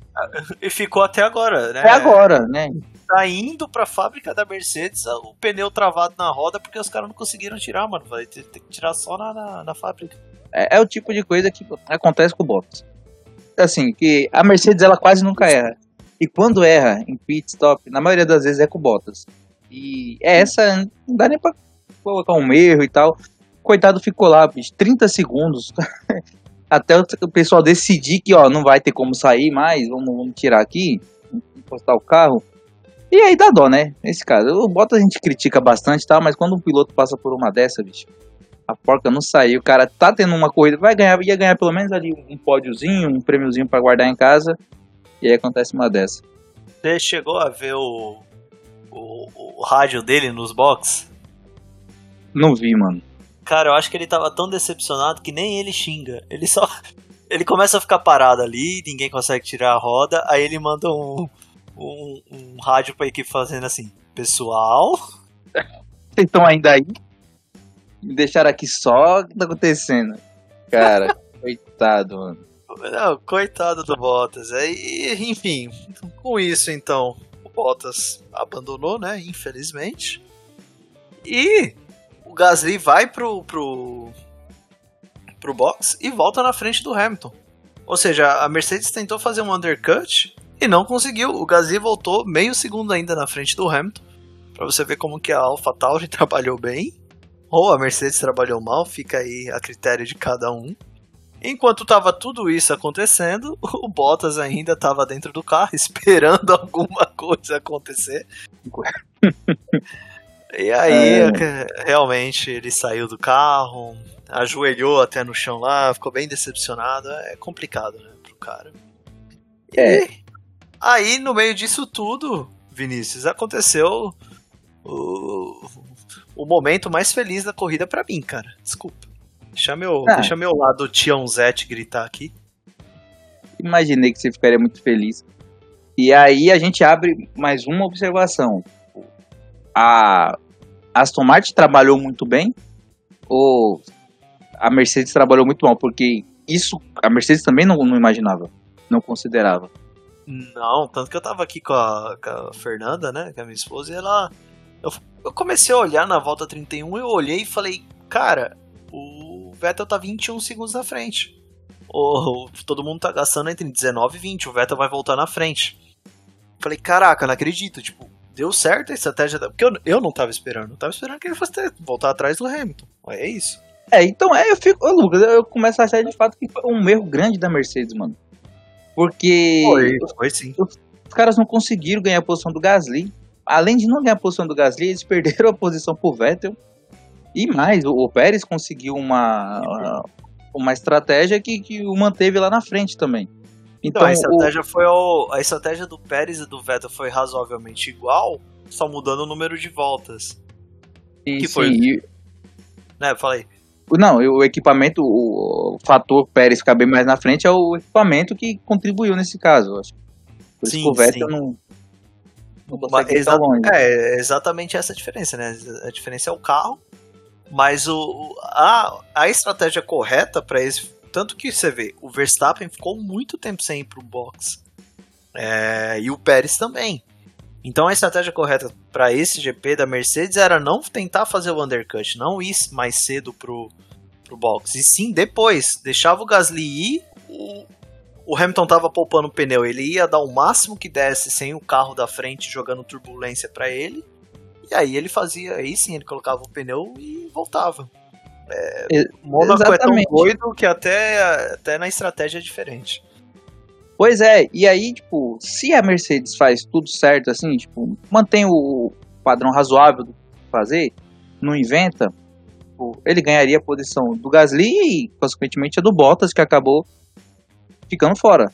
Speaker 1: e ficou até agora, né?
Speaker 2: Até agora, né?
Speaker 1: tá indo pra fábrica da Mercedes o pneu travado na roda porque os caras não conseguiram tirar, mano. Vai ter, que tirar só na, na, na fábrica.
Speaker 2: É, é, o tipo de coisa que acontece com o Bottas. Assim, que a Mercedes ela quase nunca erra. E quando erra em pit stop, na maioria das vezes é com o Bottas. E é essa, não dá nem pra colocar um erro e tal. Coitado ficou lá, bicho, 30 segundos. Até o pessoal decidir que, ó, não vai ter como sair mais, vamos, vamos tirar aqui, encostar o carro. E aí dá dó, né? Nesse caso. O Bottas a gente critica bastante, tá? Mas quando um piloto passa por uma dessa, bicho, A porca não saiu. O cara tá tendo uma corrida, vai ganhar, ia ganhar pelo menos ali um pódiozinho, um prêmiozinho para guardar em casa. E aí acontece uma dessa.
Speaker 1: Você chegou a ver o, o, o rádio dele nos box?
Speaker 2: Não vi, mano.
Speaker 1: Cara, eu acho que ele tava tão decepcionado que nem ele xinga. Ele só. Ele começa a ficar parado ali, ninguém consegue tirar a roda, aí ele manda um, um, um rádio pra equipe fazendo assim: Pessoal.
Speaker 2: Vocês estão ainda aí? Me deixaram aqui só o que tá acontecendo. Cara, coitado, mano.
Speaker 1: Não, coitado do Bottas. E, enfim, com isso então, o Bottas abandonou, né? Infelizmente. E o Gasly vai pro, pro, pro box e volta na frente do Hamilton. Ou seja, a Mercedes tentou fazer um undercut e não conseguiu. O Gasly voltou meio segundo ainda na frente do Hamilton. Pra você ver como que a AlphaTauri trabalhou bem. Ou a Mercedes trabalhou mal, fica aí a critério de cada um. Enquanto estava tudo isso acontecendo, o Bottas ainda estava dentro do carro esperando alguma coisa acontecer. E aí, é. realmente, ele saiu do carro, ajoelhou até no chão lá, ficou bem decepcionado. É complicado, né, pro cara.
Speaker 2: É.
Speaker 1: E aí, no meio disso tudo, Vinícius, aconteceu o, o momento mais feliz da corrida para mim, cara. Desculpa. Deixa meu, ah. deixa meu lado Tião Zete gritar aqui.
Speaker 2: Imaginei que você ficaria muito feliz. E aí a gente abre mais uma observação. A Aston Martin trabalhou muito bem ou a Mercedes trabalhou muito mal? Porque isso a Mercedes também não, não imaginava, não considerava.
Speaker 1: Não, tanto que eu tava aqui com a, com a Fernanda, né, com a minha esposa, e ela. Eu, eu comecei a olhar na volta 31, eu olhei e falei, cara, o Vettel tá 21 segundos na frente. O, todo mundo tá gastando entre 19 e 20, o Vettel vai voltar na frente. Falei, caraca, não acredito, tipo, deu certo a estratégia da... Porque eu, eu não tava esperando, eu tava esperando que ele fosse ter, voltar atrás do Hamilton. É isso.
Speaker 2: É, então é, eu fico. Ô, Lucas, eu começo a achar de fato que foi um erro grande da Mercedes, mano. Porque.
Speaker 1: Foi, foi sim.
Speaker 2: Os, os caras não conseguiram ganhar a posição do Gasly. Além de não ganhar a posição do Gasly, eles perderam a posição pro Vettel. E mais, o, Pérez conseguiu uma, uma estratégia que, que o manteve lá na frente também.
Speaker 1: Então, então a estratégia o... foi a estratégia do Pérez e do Vettel foi razoavelmente igual, só mudando o número de voltas.
Speaker 2: Sim, que foi, sim.
Speaker 1: né, falei.
Speaker 2: Não, o equipamento, o, fator Pérez ficar bem mais na frente é o equipamento que contribuiu nesse caso, acho. Por sim, isso que o Vettel sim.
Speaker 1: não, consegue Exa É, exatamente essa a diferença, né? A diferença é o carro mas o, a, a estratégia correta para esse. Tanto que você vê, o Verstappen ficou muito tempo sem ir pro box. É, e o Pérez também. Então a estratégia correta para esse GP da Mercedes era não tentar fazer o undercut, não ir mais cedo pro, pro box. E sim depois, deixava o Gasly ir, o, o Hamilton tava poupando o pneu, ele ia dar o máximo que desse sem o carro da frente jogando turbulência para ele. E aí ele fazia, aí sim, ele colocava o pneu e voltava. É, Mônaco é tão doido que até, até na estratégia é diferente.
Speaker 2: Pois é, e aí, tipo, se a Mercedes faz tudo certo, assim, tipo, mantém o padrão razoável do fazer, não inventa, tipo, ele ganharia a posição do Gasly e, consequentemente, a do Bottas, que acabou ficando fora.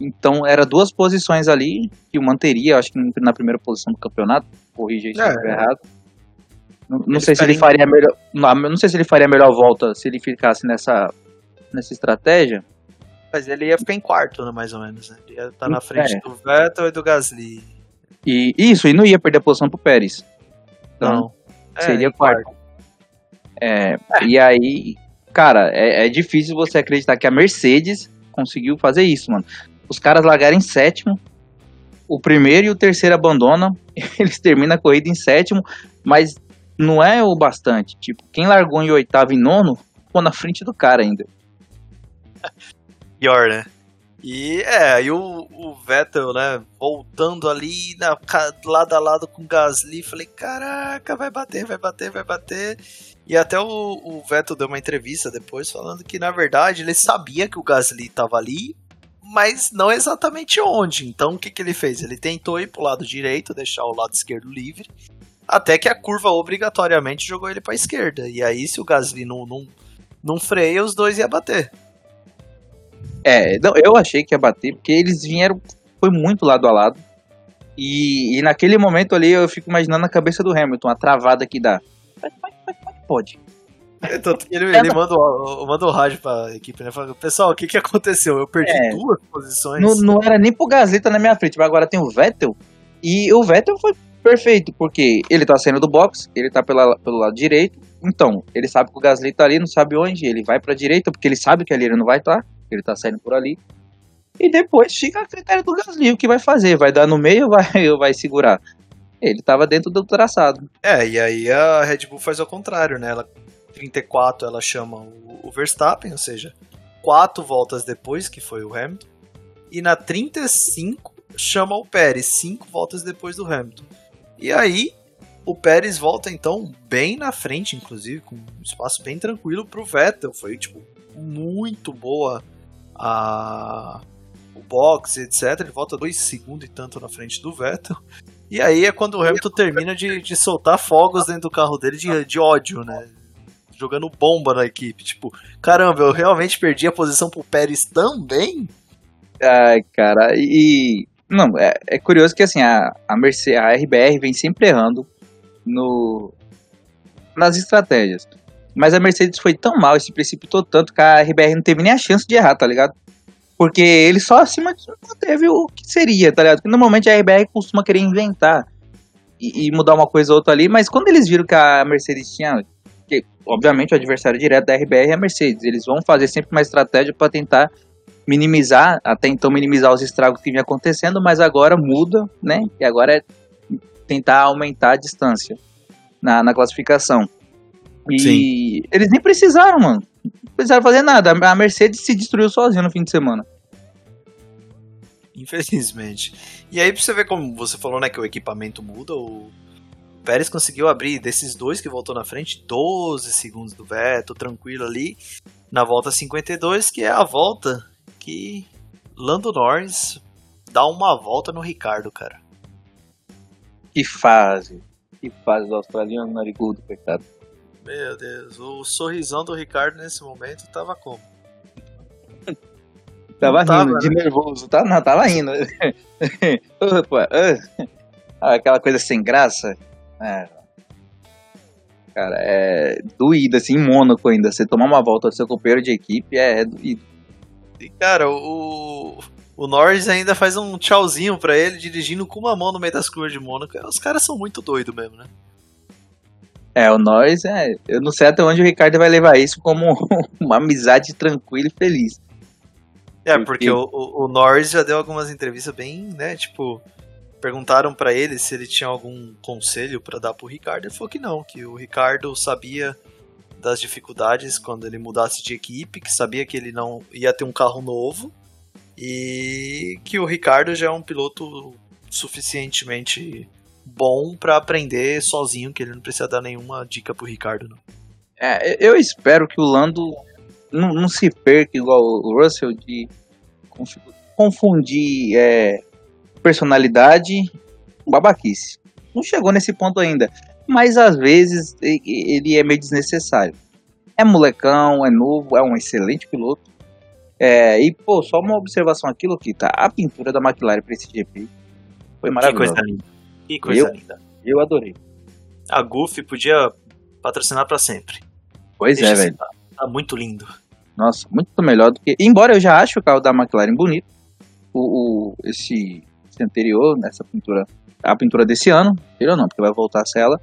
Speaker 2: Então, era duas posições ali que o manteria, acho que na primeira posição do campeonato corrija isso é, se errado. Não, não sei se ele faria em... melhor. Não, não sei se ele faria a melhor volta se ele ficasse nessa, nessa estratégia.
Speaker 1: Mas ele ia ficar em quarto, né, mais ou menos. Né? Ele ia estar na frente é. do Vettel e do Gasly.
Speaker 2: E isso, e não ia perder a posição pro Pérez. Então, não. É, seria quarto. quarto. É, é, E aí, cara, é, é difícil você acreditar que a Mercedes conseguiu fazer isso, mano. Os caras largaram em sétimo, o primeiro e o terceiro abandonam, eles terminam a corrida em sétimo, mas não é o bastante. Tipo, quem largou em oitavo e nono, ficou na frente do cara ainda.
Speaker 1: Pior, né? E é, aí o, o Vettel, né, voltando ali na, lado a lado com o Gasly, falei, caraca, vai bater, vai bater, vai bater. E até o, o Vettel deu uma entrevista depois falando que, na verdade, ele sabia que o Gasly tava ali, mas não exatamente onde. Então o que, que ele fez? Ele tentou ir pro lado direito, deixar o lado esquerdo livre, Até que a curva obrigatoriamente jogou ele pra esquerda. E aí, se o Gasly não, não, não freia, os dois iam bater.
Speaker 2: É, não, eu achei que ia bater, porque eles vieram, foi muito lado a lado. E, e naquele momento ali eu fico imaginando a cabeça do Hamilton, a travada que dá. Pode.
Speaker 1: Tanto que ele, ele manda, o rádio pra equipe, né? Fala, pessoal, o que, que aconteceu? Eu perdi
Speaker 2: É.
Speaker 1: duas posições.
Speaker 2: Não, não era nem pro Gasly tá na minha frente, mas agora tem o Vettel. E o Vettel foi perfeito, porque ele tá saindo do box, ele tá pela, pelo lado direito. Então, ele sabe que o Gasly tá ali, não sabe onde. Ele vai pra direita, porque ele sabe que ali ele não vai estar. ele tá saindo por ali. E depois fica a critério do Gasly o que vai fazer. Vai dar no meio ou vai, vai segurar? Ele tava dentro do traçado.
Speaker 1: É, e aí a Red Bull faz ao contrário, né? Ela 34 ela chama o Verstappen, ou seja, quatro voltas depois, que foi o Hamilton. E na 35 chama o Pérez, cinco voltas depois do Hamilton. E aí o Pérez volta então bem na frente, inclusive, com um espaço bem tranquilo pro Vettel. Foi tipo muito boa a o box, etc. Ele volta dois segundos e tanto na frente do Vettel. E aí é quando o Hamilton termina de, de soltar fogos dentro do carro dele de, de ódio, né? Jogando bomba na equipe. Tipo, caramba, eu realmente perdi a posição pro Pérez também?
Speaker 2: Ai, cara, e. Não, é, é curioso que assim, a, a, Mercedes, a RBR vem sempre errando no, nas estratégias. Mas a Mercedes foi tão mal, se precipitou tanto que a RBR não teve nem a chance de errar, tá ligado? Porque ele só acima teve o que seria, tá ligado? Porque normalmente a RBR costuma querer inventar e, e, mudar uma coisa ou outra ali, mas quando eles viram que a Mercedes tinha. Que, obviamente o adversário direto da RBR é a Mercedes. Eles vão fazer sempre uma estratégia para tentar minimizar, até então minimizar os estragos que vinha acontecendo, mas agora muda, né? E agora é tentar aumentar a distância na, na classificação. E
Speaker 1: Sim.
Speaker 2: eles nem precisaram, mano. Não precisaram fazer nada. A Mercedes se destruiu sozinha no fim de semana.
Speaker 1: Infelizmente. E aí, pra você ver como você falou, né, que o equipamento muda, o Pérez conseguiu abrir desses dois que voltou na frente, 12 segundos do Vettel, tranquilo ali, na volta 52, que é a volta que Lando Norris dá uma volta no Ricardo, cara.
Speaker 2: Que fase. Que fase do australiano narigudo, coitado.
Speaker 1: Meu Deus, o sorrisão do Ricardo nesse momento tava como?
Speaker 2: Tava
Speaker 1: Não
Speaker 2: rindo,
Speaker 1: tava,
Speaker 2: de nervoso. Tá, não, tava rindo. Ah, aquela coisa sem graça. É. Cara, é doído, assim, em Mônaco ainda. Você tomar uma volta do seu companheiro de equipe é, é doído.
Speaker 1: E, cara, o, o Norris ainda faz um tchauzinho pra ele, dirigindo com uma mão no meio das curvas de Mônaco. Os caras são muito doidos mesmo, né?
Speaker 2: É, o Norris, é, eu não sei até onde o Ricardo vai levar isso como uma amizade tranquila e feliz.
Speaker 1: É, porque o, o, o Norris já deu algumas entrevistas bem, né, tipo, perguntaram pra ele se ele tinha algum conselho pra dar pro Ricardo, ele falou que não, que o Ricardo sabia das dificuldades quando ele mudasse de equipe, que sabia que ele não ia ter um carro novo e que o Ricardo já é um piloto suficientemente bom pra aprender sozinho, que ele não precisa dar nenhuma dica pro Ricardo, não.
Speaker 2: É, eu espero que o Lando não, não se perca igual o Russell de confundir é, personalidade com babaquice. Não chegou nesse ponto ainda, mas às vezes ele é meio desnecessário. É molecão, é novo, é um excelente piloto. É, e, pô, só uma observação aqui, Luquita. A pintura da McLaren para esse GP foi
Speaker 1: Que
Speaker 2: maravilhosa.
Speaker 1: coisa linda. Que coisa
Speaker 2: Eu-
Speaker 1: linda.
Speaker 2: Eu adorei.
Speaker 1: A Goofy podia patrocinar pra sempre.
Speaker 2: Pois
Speaker 1: Deixa
Speaker 2: é, velho.
Speaker 1: Tá, tá muito lindo.
Speaker 2: Nossa, muito melhor do que. Embora eu já ache o carro da McLaren bonito, o, o- esse, esse anterior, essa pintura, a pintura desse ano, anterior não, porque vai voltar a ser ela.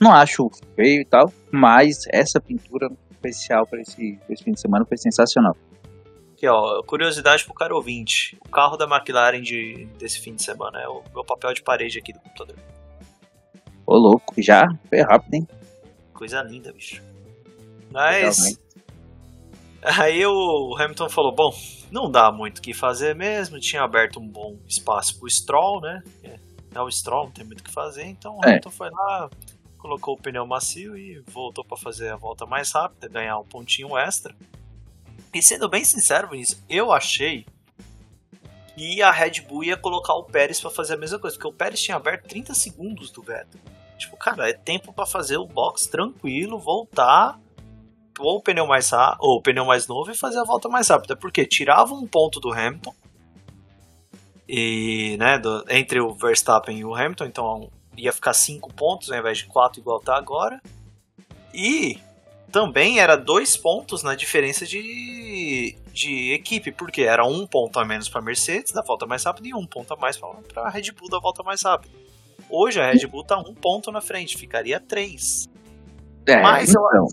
Speaker 2: Não acho feio e tal, mas essa pintura especial para esse, pra esse fim de semana foi sensacional.
Speaker 1: Aqui, ó, curiosidade pro cara ouvinte. O carro da McLaren de, desse fim de semana é o meu papel de parede aqui do computador.
Speaker 2: Ô louco, já foi rápido, hein?
Speaker 1: Coisa linda, bicho. Mas. Aí o Hamilton falou: bom, não dá muito o que fazer mesmo. Tinha aberto um bom espaço pro Stroll, né? É, é o Stroll, não tem muito o que fazer. Então o
Speaker 2: É.
Speaker 1: Hamilton foi lá, colocou o pneu macio e voltou pra fazer a volta mais rápida, ganhar um pontinho extra. E sendo bem sincero, Vinícius, eu achei que a Red Bull ia colocar o Pérez pra fazer a mesma coisa, porque o Pérez tinha aberto 30 segundos do Vettel. Tipo, cara, é tempo para fazer o box tranquilo, voltar ou o pneu mais ou o pneu mais novo e fazer a volta mais rápida. Porque tirava um ponto do Hamilton e, né, do, entre o Verstappen e o Hamilton, então ia ficar 5 pontos ao invés de 4 igual tá agora. E também era dois pontos na diferença de, de equipe, porque era um ponto a menos para Mercedes da volta mais rápida e um ponto a mais para a Red Bull da volta mais rápida. Hoje a Red Bull tá um ponto na frente, ficaria três. É, mas, então. eu,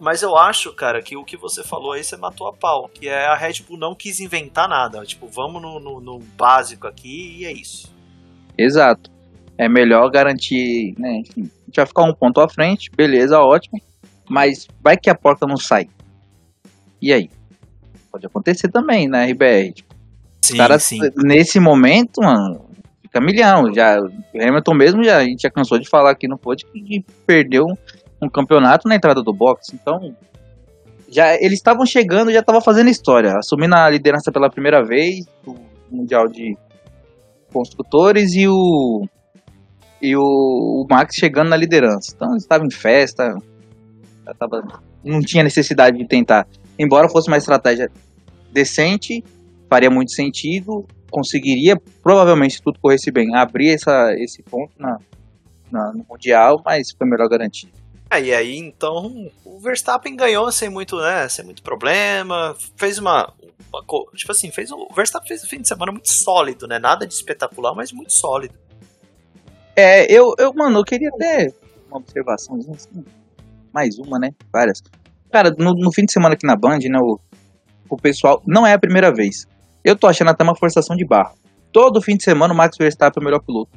Speaker 1: mas eu acho, cara, que o que você falou aí você matou a pau, que é a Red Bull não quis inventar nada. Tipo, vamos no, no, no básico aqui e é isso.
Speaker 2: Exato. É melhor garantir, né? Enfim, a gente vai ficar um ponto à frente, beleza, ótimo mas vai que a porta não sai. E aí? Pode acontecer também na RBR. Tipo, sim, cara, sim. nesse momento, mano, fica milhão. Já, o Hamilton mesmo, já, a gente já cansou de falar aqui no podcast que perdeu um campeonato na entrada do box. Então, já eles estavam chegando, já estavam fazendo história, assumindo a liderança pela primeira vez do Mundial de Construtores e o e o, o Max chegando na liderança. Então, eles estavam em festa, tava, não tinha necessidade de tentar. Embora fosse uma estratégia decente, faria muito sentido, conseguiria, provavelmente, se tudo corresse bem, abrir essa, esse ponto na, na, no Mundial, mas foi melhor garantir.
Speaker 1: É, e aí, então, o Verstappen ganhou sem muito, né, sem muito problema, fez uma, uma tipo assim, fez o Verstappen fez um fim de semana muito sólido, né, nada de espetacular, mas muito sólido.
Speaker 2: É, eu, eu mano, eu queria ter uma observação assim, mais uma, né? Várias. Cara, no, no, fim de semana aqui na Band, né? O, o pessoal. Não é a primeira vez. Eu tô achando até uma forçação de barra. Todo fim de semana o Max Verstappen é o melhor piloto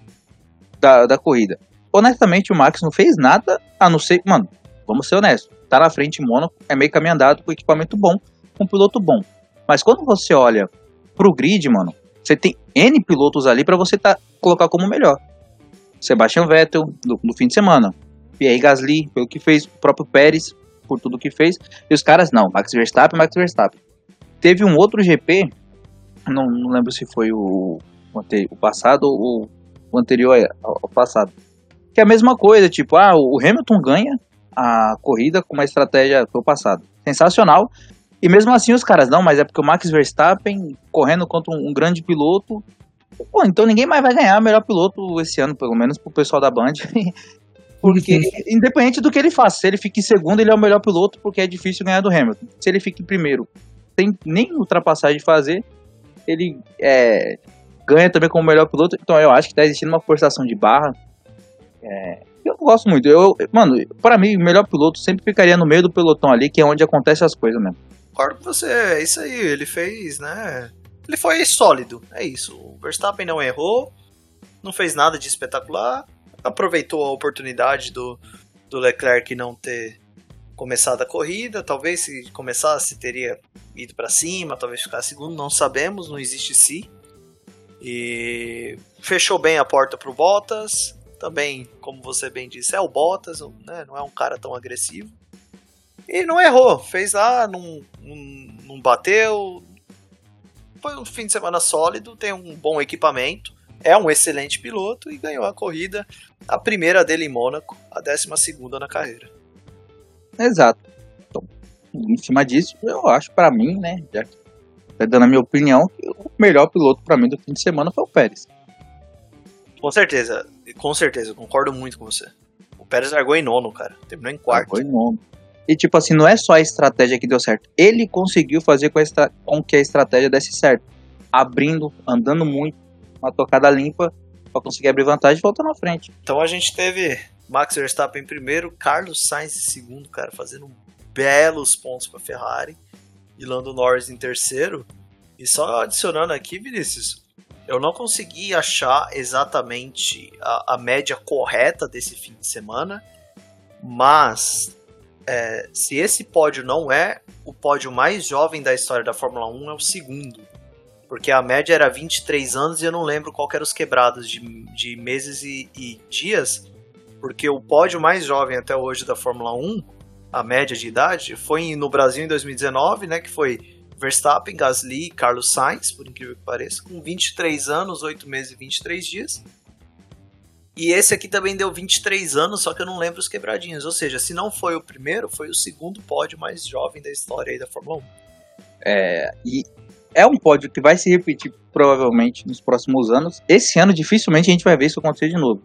Speaker 2: da, da corrida. Honestamente, o Max não fez nada a não ser. Mano, vamos ser honestos. Tá na frente em Mônaco, é meio caminho andado com equipamento bom, com piloto bom. Mas quando você olha pro grid, mano, você tem N pilotos ali para você tá, colocar como melhor. Sebastian Vettel, no, fim de semana. Pierre Gasly, pelo que fez, o próprio Pérez, por tudo que fez, e os caras não, Max Verstappen, Max Verstappen. Teve um outro GP, não, não lembro se foi o, o passado ou o anterior ao passado, que é a mesma coisa, tipo, ah, o Hamilton ganha a corrida com uma estratégia do passado. Sensacional. E mesmo assim os caras, não, mas é porque o Max Verstappen correndo contra um grande piloto. Pô, então ninguém mais vai ganhar o melhor piloto esse ano, pelo menos pro pessoal da Band. Porque, independente do que ele faça, se ele fica em segundo, ele é o melhor piloto, porque é difícil ganhar do Hamilton. Se ele fica em primeiro, sem nem ultrapassagem fazer, ele é, ganha também como melhor piloto. Então eu acho que tá existindo uma forçação de barra. É, eu gosto muito. Eu, mano, para mim, o melhor piloto sempre ficaria no meio do pelotão ali, que é onde acontecem as coisas mesmo.
Speaker 1: Concordo com você, é isso aí. Ele fez, né? Ele foi sólido, é isso. O Verstappen não errou, não fez nada de espetacular aproveitou a oportunidade do, do Leclerc não ter começado a corrida. Talvez se começasse teria ido para cima, talvez ficar segundo, não sabemos, não existe se. E fechou bem a porta para o Bottas. Também, como você bem disse, é o Bottas, né? não é um cara tão agressivo. E não errou, fez lá, não, não, não bateu. Foi um fim de semana sólido, tem um bom equipamento é um excelente piloto e ganhou a corrida, a primeira dele em Mônaco, a décima segunda na carreira.
Speaker 2: Exato. Então, em cima disso, eu acho para mim, né, já que tá dando a minha opinião, que o melhor piloto para mim do fim de semana foi o Pérez.
Speaker 1: Com certeza, com certeza, concordo muito com você. O Pérez largou em nono, cara. Terminou em quarto.
Speaker 2: Largou em nono. E tipo assim, não é só a estratégia que deu certo. Ele conseguiu fazer com, com que a estratégia desse certo. Abrindo, andando muito, uma tocada limpa para conseguir abrir vantagem e voltar na frente.
Speaker 1: Então a gente teve Max Verstappen em primeiro, Carlos Sainz em segundo, cara, fazendo belos pontos para Ferrari e Lando Norris em terceiro. E só adicionando aqui, Vinícius, eu não consegui achar exatamente a, a média correta desse fim de semana, mas é, se esse pódio não é o pódio mais jovem da história da Fórmula 1, é o segundo. Porque a média era 23 anos e eu não lembro qual eram os quebrados de, de meses e, e dias. Porque o pódio mais jovem até hoje da Fórmula 1, a média de idade, foi no Brasil em 2019, né? Que foi Verstappen, Gasly e Carlos Sainz, por incrível que pareça, com 23 anos, 8 meses e 23 dias. E esse aqui também deu 23 anos, só que eu não lembro os quebradinhos. Ou seja, se não foi o primeiro, foi o segundo pódio mais jovem da história aí da Fórmula 1.
Speaker 2: É, e é um pódio que vai se repetir provavelmente nos próximos anos. Esse ano dificilmente a gente vai ver isso acontecer de novo.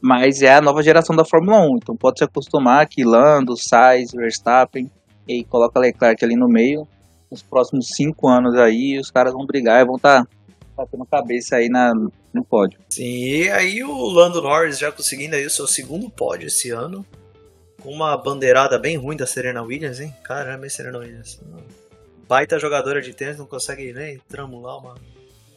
Speaker 2: Mas é a nova geração da Fórmula 1, então pode se acostumar que Lando, Sainz, Verstappen e coloca Leclerc ali no meio. Nos próximos cinco anos aí, os caras vão brigar e vão estar tá batendo cabeça aí na, no pódio.
Speaker 1: Sim, e aí o Lando Norris já conseguindo aí o seu segundo pódio esse ano. Com uma bandeirada bem ruim da Serena Williams, hein? Caramba, Serena Williams. Baita jogadora de tênis, não consegue nem tramular uma.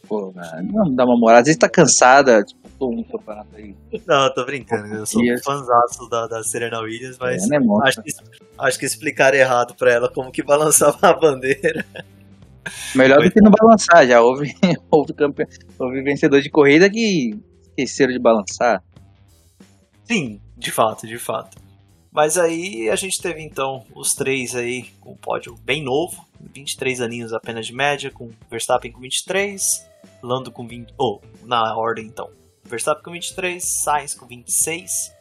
Speaker 2: Pô, não dá uma moral. Às vezes tá cansada, tipo, tô um campeonato aí.
Speaker 1: Não, tô brincando. Eu sou um fãzaço da, da Serena Williams, mas
Speaker 2: é, né,
Speaker 1: acho, que, acho que explicaram errado pra ela como que balançava a bandeira.
Speaker 2: Melhor do que não balançar, já houve, houve, campe... houve vencedor de corrida que esqueceram de balançar.
Speaker 1: Sim, de fato, de fato. Mas aí a gente teve então os três aí com um pódio bem novo, 23 aninhos apenas de média, com Verstappen com 23, Lando com 20, ou oh, na ordem então, Verstappen com 23, Sainz com 26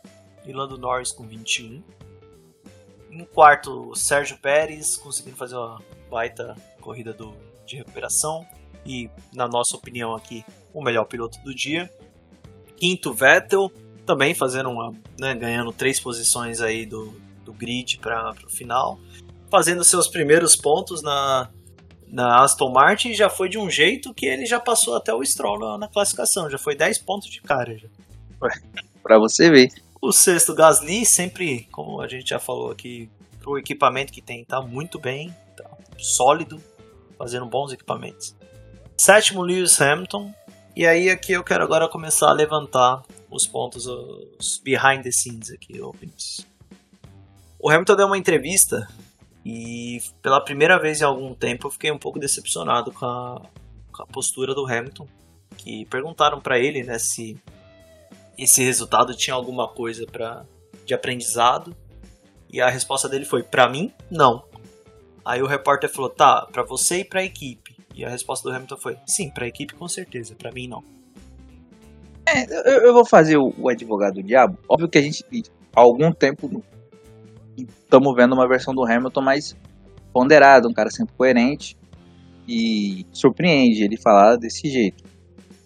Speaker 1: e Lando Norris com 21. Em quarto, Sérgio Pérez conseguindo fazer uma baita corrida do, de recuperação e, na nossa opinião aqui, o melhor piloto do dia. Quinto, Vettel, também fazendo uma, né, ganhando três posições aí do, do grid para o final, fazendo seus primeiros pontos na, na Aston Martin já foi de um jeito que ele já passou até o Stroll na, na classificação, já foi 10 pontos de cara.
Speaker 2: Para você ver.
Speaker 1: O sexto Gasly sempre, como a gente já falou aqui, o equipamento que tem tá muito bem, tá sólido, fazendo bons equipamentos. Sétimo, Lewis Hamilton. E aí aqui eu quero agora começar a levantar os pontos, os behind the scenes aqui, Opens. O Hamilton deu uma entrevista e pela primeira vez em algum tempo eu fiquei um pouco decepcionado com a, com a postura do Hamilton. Que perguntaram para ele né, se esse resultado tinha alguma coisa pra, de aprendizado. E a resposta dele foi: para mim, não. Aí o repórter falou: tá, para você e para a equipe. E a resposta do Hamilton foi: sim, para a equipe com certeza, para mim não.
Speaker 2: É, eu, eu, vou fazer o, o, advogado do diabo. Óbvio que a gente, há algum tempo, estamos vendo uma versão do Hamilton mais ponderada, um cara sempre coerente e surpreende ele falar desse jeito.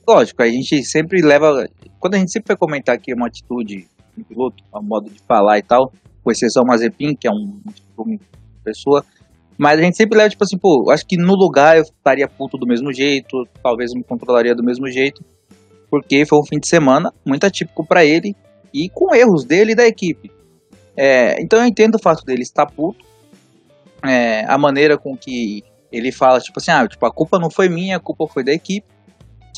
Speaker 2: Lógico, a gente sempre leva. Quando a gente sempre vai comentar aqui uma atitude do piloto, um modo de falar e tal, com exceção Mazepin, que é um, uma pessoa mas a gente sempre leva, tipo assim, pô, acho que no lugar eu estaria puto do mesmo jeito, talvez me controlaria do mesmo jeito, porque foi um fim de semana muito atípico para ele e com erros dele e da equipe. É, então eu entendo o fato dele estar puto, é, a maneira com que ele fala, tipo assim, ah, tipo, a culpa não foi minha, a culpa foi da equipe.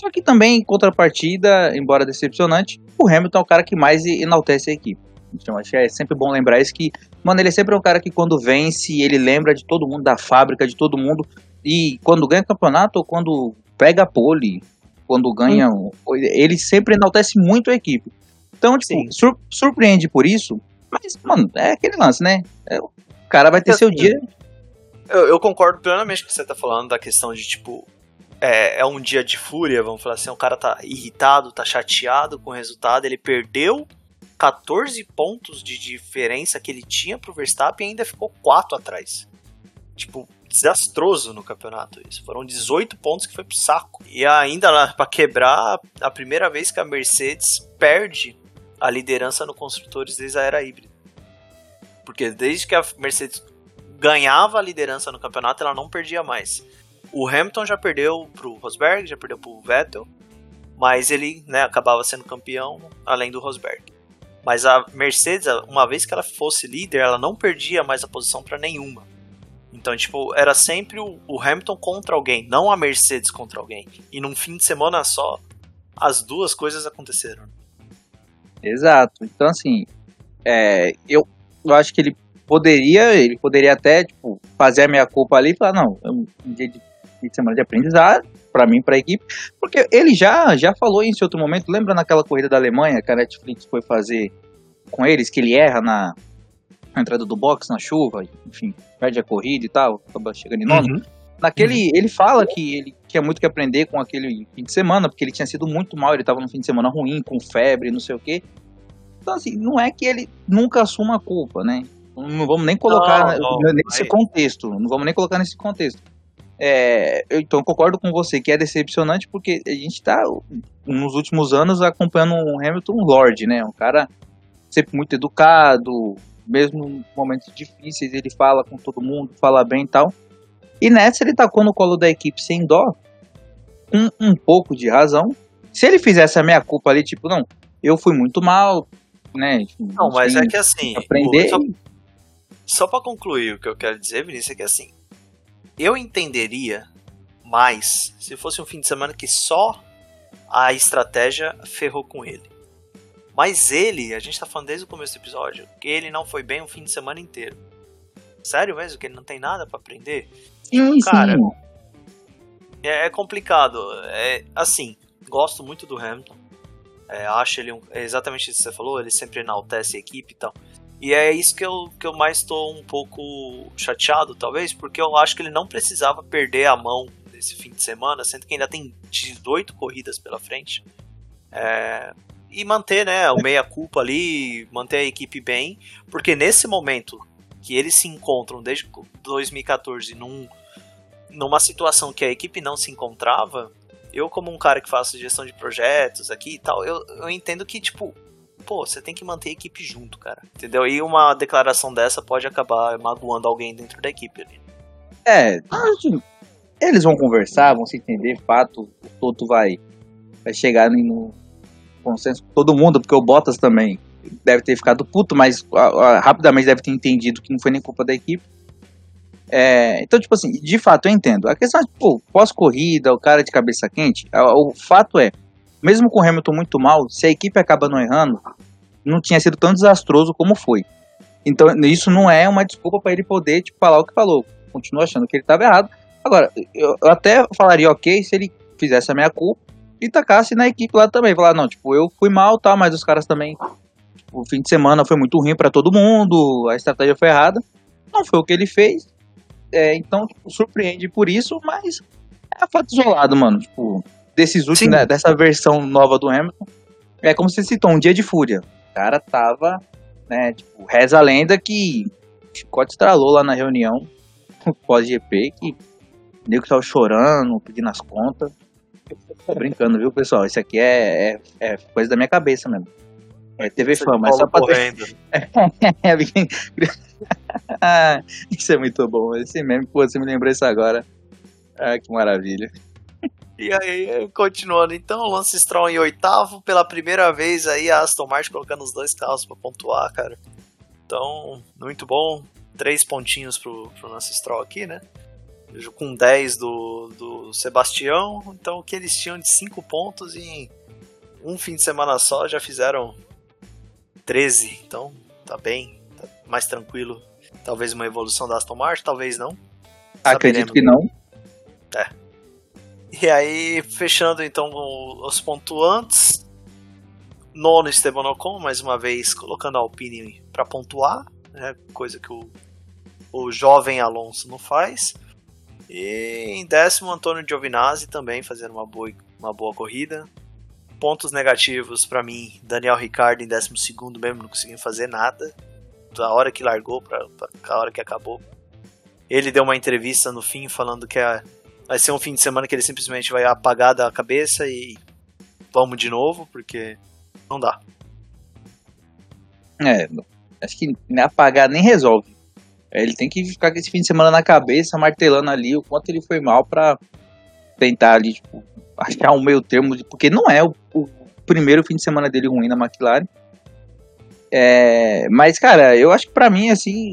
Speaker 2: Só que também, em contrapartida, embora decepcionante, o Hamilton é o cara que mais enaltece a equipe. Então, acho que é sempre bom lembrar isso que, mano, ele é sempre um cara que quando vence, ele lembra de todo mundo, da fábrica, de todo mundo. E quando ganha campeonato ou quando pega pole, quando ganha, hum. ele sempre enaltece muito a equipe. Então, tipo, sur surpreende por isso, mas, mano, é aquele lance, né? É, o cara vai ter eu, seu dia.
Speaker 1: Eu, eu, concordo plenamente com o que você tá falando da questão de, tipo, é, é um dia de fúria, vamos falar assim, o cara tá irritado, tá chateado com o resultado, ele perdeu 14 pontos de diferença que ele tinha pro Verstappen e ainda ficou 4 atrás. Tipo, desastroso no campeonato isso. Foram 18 pontos que foi pro saco. E ainda para quebrar, a primeira vez que a Mercedes perde a liderança no construtores desde a era híbrida. Porque desde que a Mercedes ganhava a liderança no campeonato, ela não perdia mais. O Hamilton já perdeu pro Rosberg, já perdeu pro Vettel, mas ele né, acabava sendo campeão além do Rosberg. Mas a Mercedes, uma vez que ela fosse líder, ela não perdia mais a posição para nenhuma. Então, tipo, era sempre o, Hamilton contra alguém, não a Mercedes contra alguém. E num fim de semana só, as duas coisas aconteceram.
Speaker 2: Exato. Então, assim, é, eu, eu acho que ele poderia, ele poderia até, tipo, fazer a minha culpa ali e falar, não, um dia de, de semana de aprendizado, para mim, para a equipe, porque ele já já falou isso em outro momento. Lembra naquela corrida da Alemanha que a Netflix foi fazer com eles, que ele erra na, na entrada do box, na chuva, enfim, perde a corrida e tal, acaba chegando em nono. Uhum. Naquele, ele fala que ele quer muito que aprender com aquele fim de semana, porque ele tinha sido muito mal, ele tava num fim de semana ruim, com febre, não sei o quê. Então, assim, não é que ele nunca assuma a culpa, né? Não vamos nem colocar
Speaker 1: Não, não,
Speaker 2: nesse
Speaker 1: aí-
Speaker 2: contexto. Não vamos nem colocar nesse contexto. É, eu, então, eu concordo com você que é decepcionante, porque a gente tá, nos últimos anos, acompanhando um Hamilton Lord, né? Um cara sempre muito educado, mesmo em momentos difíceis, ele fala com todo mundo, fala bem e tal. E nessa ele tacou no colo da equipe sem dó, com um pouco de razão. Se ele fizesse a meia culpa ali, tipo, não, eu fui muito mal, né?
Speaker 1: Não, mas é que assim.
Speaker 2: aprender.
Speaker 1: Só, só pra concluir o que eu quero dizer, Vinícius, é que assim. Eu entenderia mais se fosse um fim de semana que só a estratégia ferrou com ele. Mas ele, a gente tá falando desde o começo do episódio, que ele não foi bem o fim de semana inteiro. Sério mesmo? Que ele não tem nada pra aprender?
Speaker 2: Sim,
Speaker 1: Cara,
Speaker 2: sim.
Speaker 1: É, é complicado. É, assim, gosto muito do Hamilton. É, acho ele um, é exatamente isso que você falou, ele sempre enaltece a equipe e tal. E é isso que eu, que eu mais estou um pouco chateado, talvez, porque eu acho que ele não precisava perder a mão nesse fim de semana, sendo que ainda tem 18 corridas pela frente. É, e manter né, o meia-culpa ali, manter a equipe bem, porque nesse momento que eles se encontram desde 2014 num, numa situação que a equipe não se encontrava, eu como um cara que faço gestão de projetos aqui e tal, eu, eu entendo que, tipo, pô, você tem que manter a equipe junto, cara. Entendeu? E uma declaração dessa pode acabar magoando alguém dentro da equipe ali.
Speaker 2: É, assim, eles vão conversar, vão se entender, fato, o Toto vai, vai chegar no consenso todo mundo, porque o Bottas também deve ter ficado puto, mas ah, ah, rapidamente deve ter entendido que não foi nem culpa da equipe. É, então, tipo assim, de fato eu entendo. A questão é, pô, pós-corrida, o cara de cabeça quente, ah, o fato é, mesmo com o Hamilton muito mal, se a equipe acaba não errando, não tinha sido tão desastroso como foi. Então, isso não é uma desculpa para ele poder tipo, falar o que falou. Continuo achando que ele estava errado. Agora, eu até falaria ok se ele fizesse a minha culpa e tacasse na equipe lá também. Falar, não, tipo, eu fui mal, tá, mas os caras também. Tipo, o fim de semana foi muito ruim para todo mundo, a estratégia foi errada. Não foi o que ele fez. É, então, tipo, surpreende por isso, mas é fato isolado, mano. Tipo, desses últimos, né, dessa versão nova do Hamilton. É como você citou, um dia de fúria. O cara tava, né, tipo, reza a lenda que o Chicote estralou lá na reunião pós-GP, que o nego tava chorando, pedindo as contas. Tô brincando, viu, pessoal? Isso aqui é, é, é coisa da minha cabeça mesmo. É TV Fama, é só pra ter...
Speaker 1: correndo.
Speaker 2: Ah, isso é muito bom. Esse meme, pô, você me lembrou isso agora. Ah, que maravilha.
Speaker 1: E aí, continuando, então, Lance Stroll em oitavo, pela primeira vez aí a Aston Martin colocando os dois carros pra pontuar, cara. Então, muito bom. Três pontinhos pro, pro Lance Stroll aqui, né? Com 10 do, do Sebastião. Então, o que eles tinham de 5 pontos em um fim de semana só já fizeram 13. Então, tá bem, tá mais tranquilo. Talvez uma evolução da Aston Martin, talvez não.
Speaker 2: Acredito que não.
Speaker 1: E aí, fechando então os pontuantes. Nono Esteban Ocon, mais uma vez colocando a Alpine para pontuar, né, coisa que o, o jovem Alonso não faz. E em décimo, Antônio Giovinazzi também fazendo uma boa, uma boa corrida. Pontos negativos para mim, Daniel Ricciardo em décimo segundo mesmo, não conseguindo fazer nada. Da hora que largou para a hora que acabou. Ele deu uma entrevista no fim falando que a, vai ser um fim de semana que ele simplesmente vai apagar da cabeça e vamos de novo, porque não dá.
Speaker 2: É, acho que apagar nem resolve. Ele tem que ficar com esse fim de semana na cabeça, martelando ali o quanto ele foi mal pra tentar ali, tipo, achar um meio termo, de- porque não é o, o primeiro fim de semana dele ruim na McLaren. É, mas, cara, eu acho que pra mim, assim,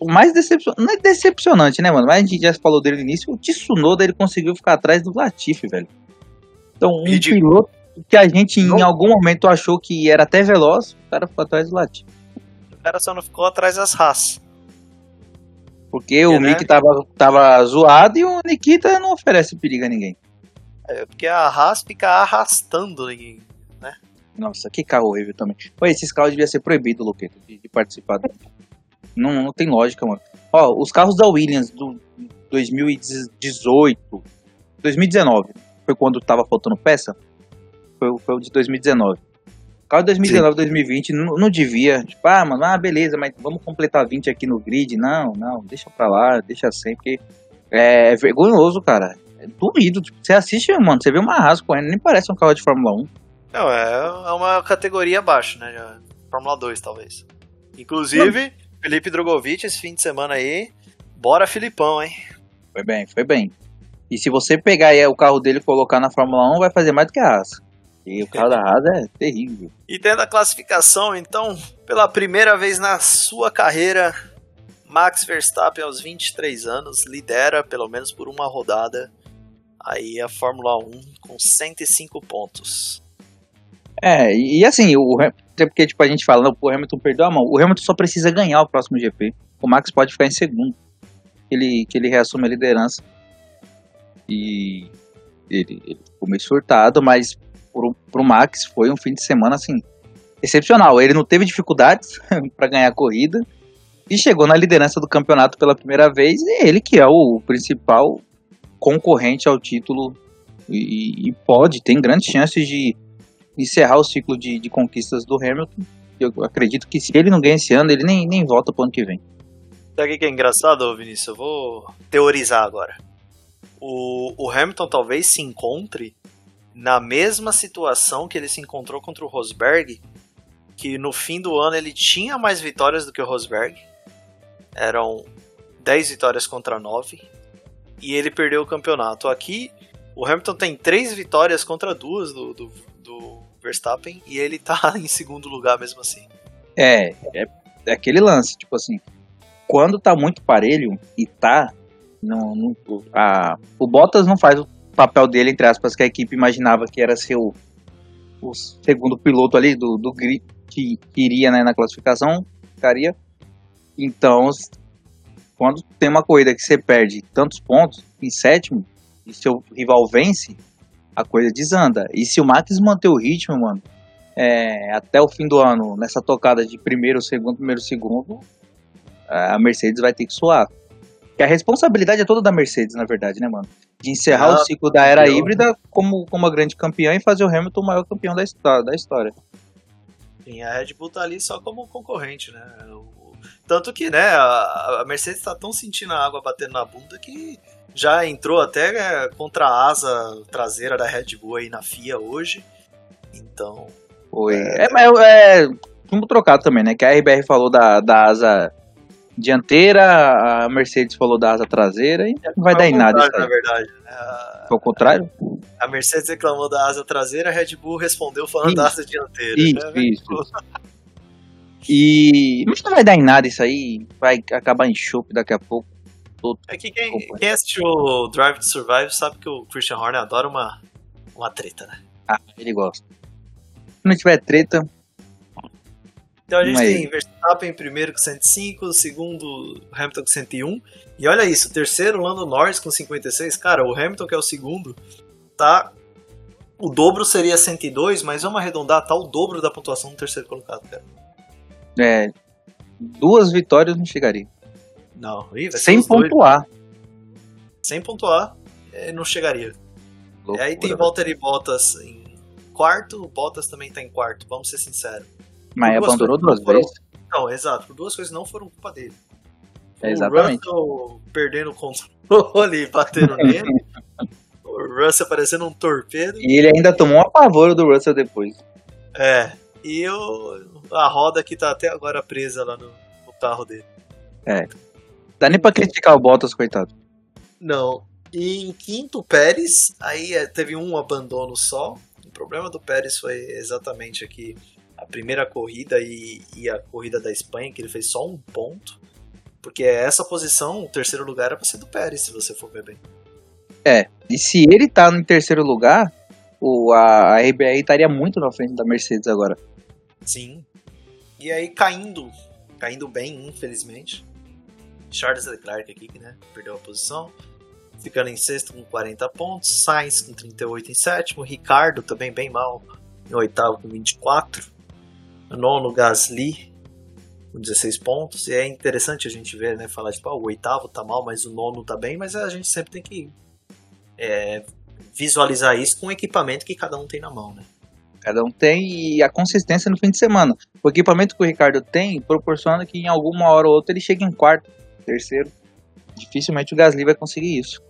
Speaker 2: o- mais decepcionante, não é decepcionante, né, mano? Mas a gente já falou dele no início, o Tsunoda, ele conseguiu ficar atrás do Latifi, velho. Então, um
Speaker 1: Ridículo.
Speaker 2: piloto que a gente em algum momento achou que era até veloz, o cara ficou atrás do Latifi.
Speaker 1: O cara só não ficou atrás das raças.
Speaker 2: Porque o
Speaker 1: né?
Speaker 2: Mick tava, tava zoado e o Nikita não oferece perigo a ninguém.
Speaker 1: É, porque a Haas fica arrastando ninguém.
Speaker 2: Nossa, que carro horrível também. Pô, esses carros deviam ser proibidos, Luqueta, de, de participar. Não, não tem lógica, mano. Ó, os carros da Williams do 2018, 2019, foi quando tava faltando peça. Foi, foi o de 2019. O carro de 2019, 2020 não, não devia. Tipo, ah, mano, ah, beleza, mas vamos completar 20 aqui no grid. Não, não, deixa pra lá, deixa sem, porque é, é vergonhoso, cara. É doído. Tipo, você assiste, mano, você vê uma Haas correndo, nem parece um carro de Fórmula 1.
Speaker 1: Não, é, é uma categoria abaixo, né? Fórmula 2, talvez. Inclusive. Felipe Drogovic, esse fim de semana aí. Bora, Filipão, hein?
Speaker 2: Foi bem, foi bem. E se você pegar aí o carro dele e colocar na Fórmula 1, vai fazer mais do que a Haas. E o carro da Haas é terrível.
Speaker 1: E tendo a classificação, então, pela primeira vez na sua carreira, Max Verstappen, aos 23 anos, lidera, pelo menos por uma rodada, aí a Fórmula 1 com 105 pontos.
Speaker 2: É, e assim, o porque tipo, a gente fala, não, o Hamilton perdeu a mão. O Hamilton só precisa ganhar o próximo GP. O Max pode ficar em segundo. Ele, que ele reassume a liderança. E ele, ele ficou meio surtado, mas pro, pro Max foi um fim de semana assim excepcional. Ele não teve dificuldades para ganhar a corrida e chegou na liderança do campeonato pela primeira vez. E ele que é o principal concorrente ao título e, e pode, tem grandes chances de encerrar o ciclo de, de conquistas do Hamilton. Eu acredito que se ele não ganha esse ano, ele nem, nem volta pro ano que vem.
Speaker 1: Sabe o que é engraçado, Vinícius? Eu vou teorizar agora. O, o Hamilton talvez se encontre na mesma situação que ele se encontrou contra o Rosberg, que no fim do ano ele tinha mais vitórias do que o Rosberg. Eram 10 vitórias contra 9. E ele perdeu o campeonato. Aqui, o Hamilton tem 3 vitórias contra duas do, do, do Verstappen e ele tá em segundo lugar mesmo assim.
Speaker 2: É, é, é aquele lance, tipo assim, quando tá muito parelho e tá no, a, o Bottas não faz o papel dele, entre aspas, que a equipe imaginava que era ser o, segundo piloto ali do, do grid que, que iria né, na classificação, ficaria. Então, quando tem uma corrida que você perde tantos pontos, em sétimo, e seu rival vence, a coisa desanda. E se o Max manter o ritmo, mano, é, até o fim do ano, nessa tocada de primeiro, segundo, primeiro, segundo, a Mercedes vai ter que suar. Que a responsabilidade é toda da Mercedes, na verdade, né, mano? De encerrar ah, o ciclo da era híbrida como, como uma grande campeã e fazer o Hamilton o maior campeão da, história, da história.
Speaker 1: Sim, a Red Bull tá ali só como concorrente, né? Tanto que, né, a, a Mercedes tá tão sentindo a água batendo na bunda que já entrou até é, contra a asa traseira da Red Bull aí na FIA hoje. Então.
Speaker 2: Foi. É, é mas é, é trocado também, né? Que a RBR falou da, da asa dianteira, a Mercedes falou da asa traseira e não vai dar em nada.
Speaker 1: Na verdade, né?
Speaker 2: Foi o contrário?
Speaker 1: A Mercedes reclamou da asa traseira, a Red Bull respondeu falando isso, da asa dianteira.
Speaker 2: Isso, né? isso. E. Mas não vai dar em nada isso aí. Vai acabar em chope daqui a pouco.
Speaker 1: É que quem, quem assistiu o Drive to Survive sabe que o Christian Horner adora uma, uma treta, né?
Speaker 2: Ah, ele gosta. Se não tiver treta.
Speaker 1: Então a gente Mas... tem Verstappen primeiro com 105, segundo Hamilton com 101. E olha isso, terceiro Lando Norris com 56. Cara, o Hamilton que é o segundo, tá. O dobro seria 102, mas vamos arredondar, tá o dobro da pontuação do terceiro colocado, cara.
Speaker 2: É. Duas vitórias não chegaria.
Speaker 1: Não, Ih,
Speaker 2: sem pontuar. Dois.
Speaker 1: Sem pontuar, é, não chegaria. Loucura, aí tem Valtteri Bottas em quarto, o Bottas também tá em quarto, vamos ser sinceros.
Speaker 2: Mas abandonou duas vezes.
Speaker 1: Não, exato, por duas coisas não foram culpa dele.
Speaker 2: É, exatamente.
Speaker 1: O Russell perdendo o controle e batendo nele. o Russell parecendo um torpedo.
Speaker 2: E ele ainda tomou um apavoro do Russell depois.
Speaker 1: É, e o, a roda que tá até agora presa lá no, no carro dele.
Speaker 2: É. Dá nem pra criticar o Bottas, coitado.
Speaker 1: Não. E em quinto, Pérez. Aí é, teve um abandono só. O problema do Pérez foi exatamente aqui a primeira corrida e, e a corrida da Espanha, que ele fez só um ponto. Porque essa posição, o terceiro lugar, era pra ser do Pérez, se você for ver bem.
Speaker 2: É, e se ele tá no terceiro lugar, o, a, a RBR estaria muito na frente da Mercedes agora.
Speaker 1: Sim. E aí caindo, caindo bem, infelizmente. Charles Leclerc aqui, que né, perdeu a posição. Ficando em sexto com 40 pontos. Sainz com 38 em sétimo. Ricardo também bem mal em oitavo com 24. Nono, Gasly. com 16 pontos. E é interessante a gente ver, né? Falar, tipo, ah, o oitavo tá mal, mas o nono tá bem, mas a gente sempre tem que é, visualizar isso com o equipamento que cada um tem na mão, né?
Speaker 2: Cada um tem e a consistência no fim de semana. O equipamento que o Ricardo tem proporciona que em alguma hora ou outra ele chegue em quarto, terceiro. Dificilmente o Gasly vai conseguir isso.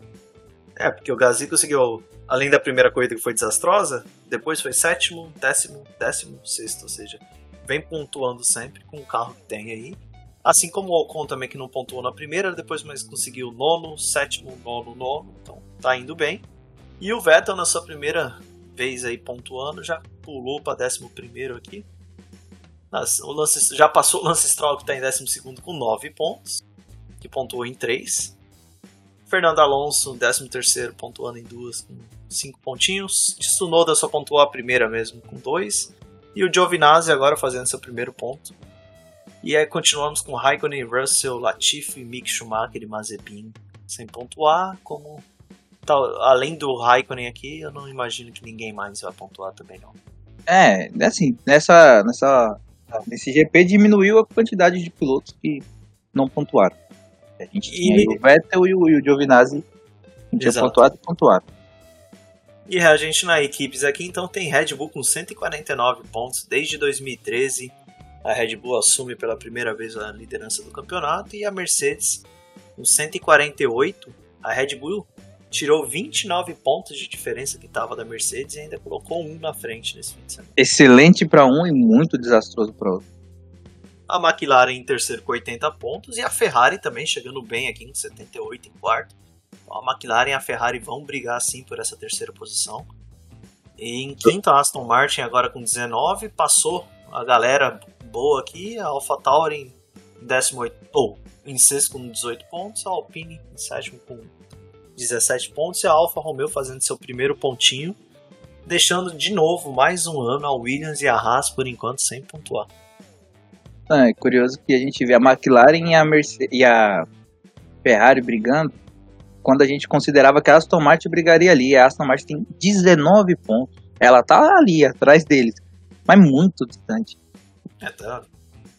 Speaker 1: É, porque o Gasly conseguiu, além da primeira corrida que foi desastrosa, depois foi sétimo, décimo, décimo, sexto, ou seja, vem pontuando sempre com o carro que tem aí. Assim como o Ocon também que não pontuou na primeira, depois mas conseguiu nono, sétimo, nono, nono, então tá indo bem. E o Vettel na sua primeira vez aí pontuando, já pulou para 11 aqui. O lance, já passou o Lance Stroll que está em 12 com 9 pontos, que pontuou em 3. Fernando Alonso, 13 pontuando em duas com 5 pontinhos. Tsunoda só pontuou a primeira mesmo com 2. E o Giovinazzi agora fazendo seu primeiro ponto. E aí continuamos com Raikkonen, Russell, Latifi, Mick Schumacher e Mazepin sem pontuar, como além do Raikkonen aqui, eu não imagino que ninguém mais vai pontuar também não.
Speaker 2: É, assim, nessa, nessa, nesse GP diminuiu a quantidade de pilotos que não pontuaram. A gente e... tinha o Vettel e o, e o Giovinazzi não tinha pontuado e pontuaram.
Speaker 1: E a gente na equipes aqui, então, tem Red Bull com 149 pontos desde 2013. A Red Bull assume pela primeira vez a liderança do campeonato e a Mercedes com 148. A Red Bull tirou 29 pontos de diferença que estava da Mercedes e ainda colocou um na frente nesse fim de semana.
Speaker 2: Excelente para um e muito desastroso para outro.
Speaker 1: A McLaren em terceiro com 80 pontos e a Ferrari também chegando bem aqui com 78 em quarto. Então a McLaren e a Ferrari vão brigar sim por essa terceira posição. E em quinto, a Aston Martin agora com 19, passou a galera boa aqui, a AlphaTauri em 18, ou em sexto com 18 pontos, a Alpine em sétimo com 17 pontos e a Alfa Romeo fazendo seu primeiro pontinho, deixando de novo mais um ano a Williams e a Haas por enquanto sem pontuar.
Speaker 2: É curioso que a gente vê a McLaren e a, Mercedes, e a Ferrari brigando quando a gente considerava que a Aston Martin brigaria ali. A Aston Martin tem 19 pontos. Ela tá ali atrás deles, mas muito distante.
Speaker 1: É, tá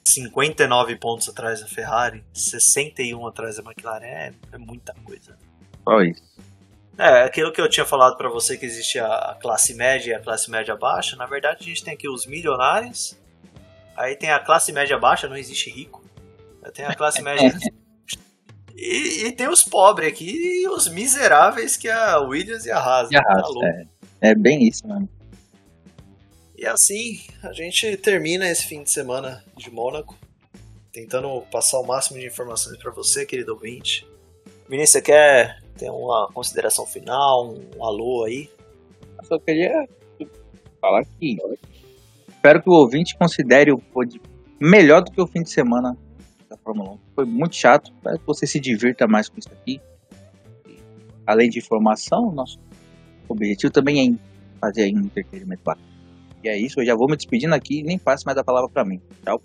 Speaker 1: 59 pontos atrás da Ferrari, 61 atrás da McLaren. É, é muita coisa.
Speaker 2: Só isso.
Speaker 1: É, aquilo que eu tinha falado para você que existe a classe média e a classe média baixa, na verdade a gente tem aqui os milionários, aí tem a classe média baixa, não existe rico. Tem a classe média. e, e, tem os pobres aqui e os miseráveis que é a Williams e a Haas.
Speaker 2: E a Haas é, é bem isso, mano.
Speaker 1: E assim, a gente termina esse fim de semana de Mônaco, tentando passar o máximo de informações para você, querido ouvinte. Vinícius, você quer ter uma consideração final, um, alô aí?
Speaker 2: Eu só queria falar que espero que o ouvinte considere o pod melhor do que o fim de semana da Fórmula 1. Foi muito chato, espero que você se divirta mais com isso aqui. Além de informação, nosso objetivo também é fazer um entretenimento bacana. E é isso, eu já vou me despedindo aqui e nem passe mais a palavra para mim. Tchau.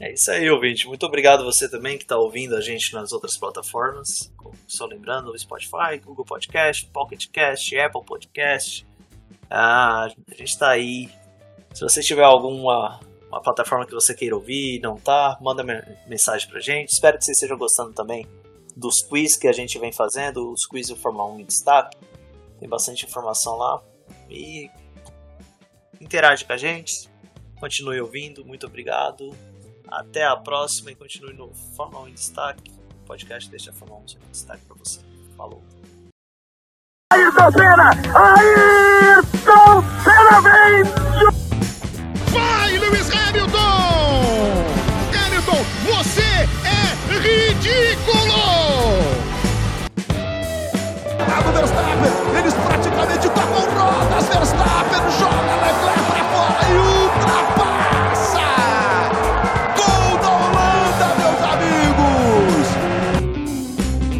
Speaker 1: É isso aí, ouvinte. Muito obrigado você também que está ouvindo a gente nas outras plataformas. Só lembrando, Spotify, Google Podcast, Pocket Cast, Apple Podcast. Ah, a gente está aí. Se você tiver alguma uma plataforma que você queira ouvir não tá, manda mensagem pra gente. Espero que vocês estejam gostando também dos quiz que a gente vem fazendo, os quiz do Fórmula 1 em destaque. Tem bastante informação lá. E interage com a gente. Continue ouvindo. Muito obrigado. Até a próxima e continue no Fórmula 1 em Destaque. O podcast deixa a Fórmula 1 em destaque para você. Falou. Ayrton pela vez! Vai, Lewis
Speaker 3: Hamilton! Hamilton, você é ridículo! Verstappen, eles praticamente tocam rodas, Verstappen joga Leclerc!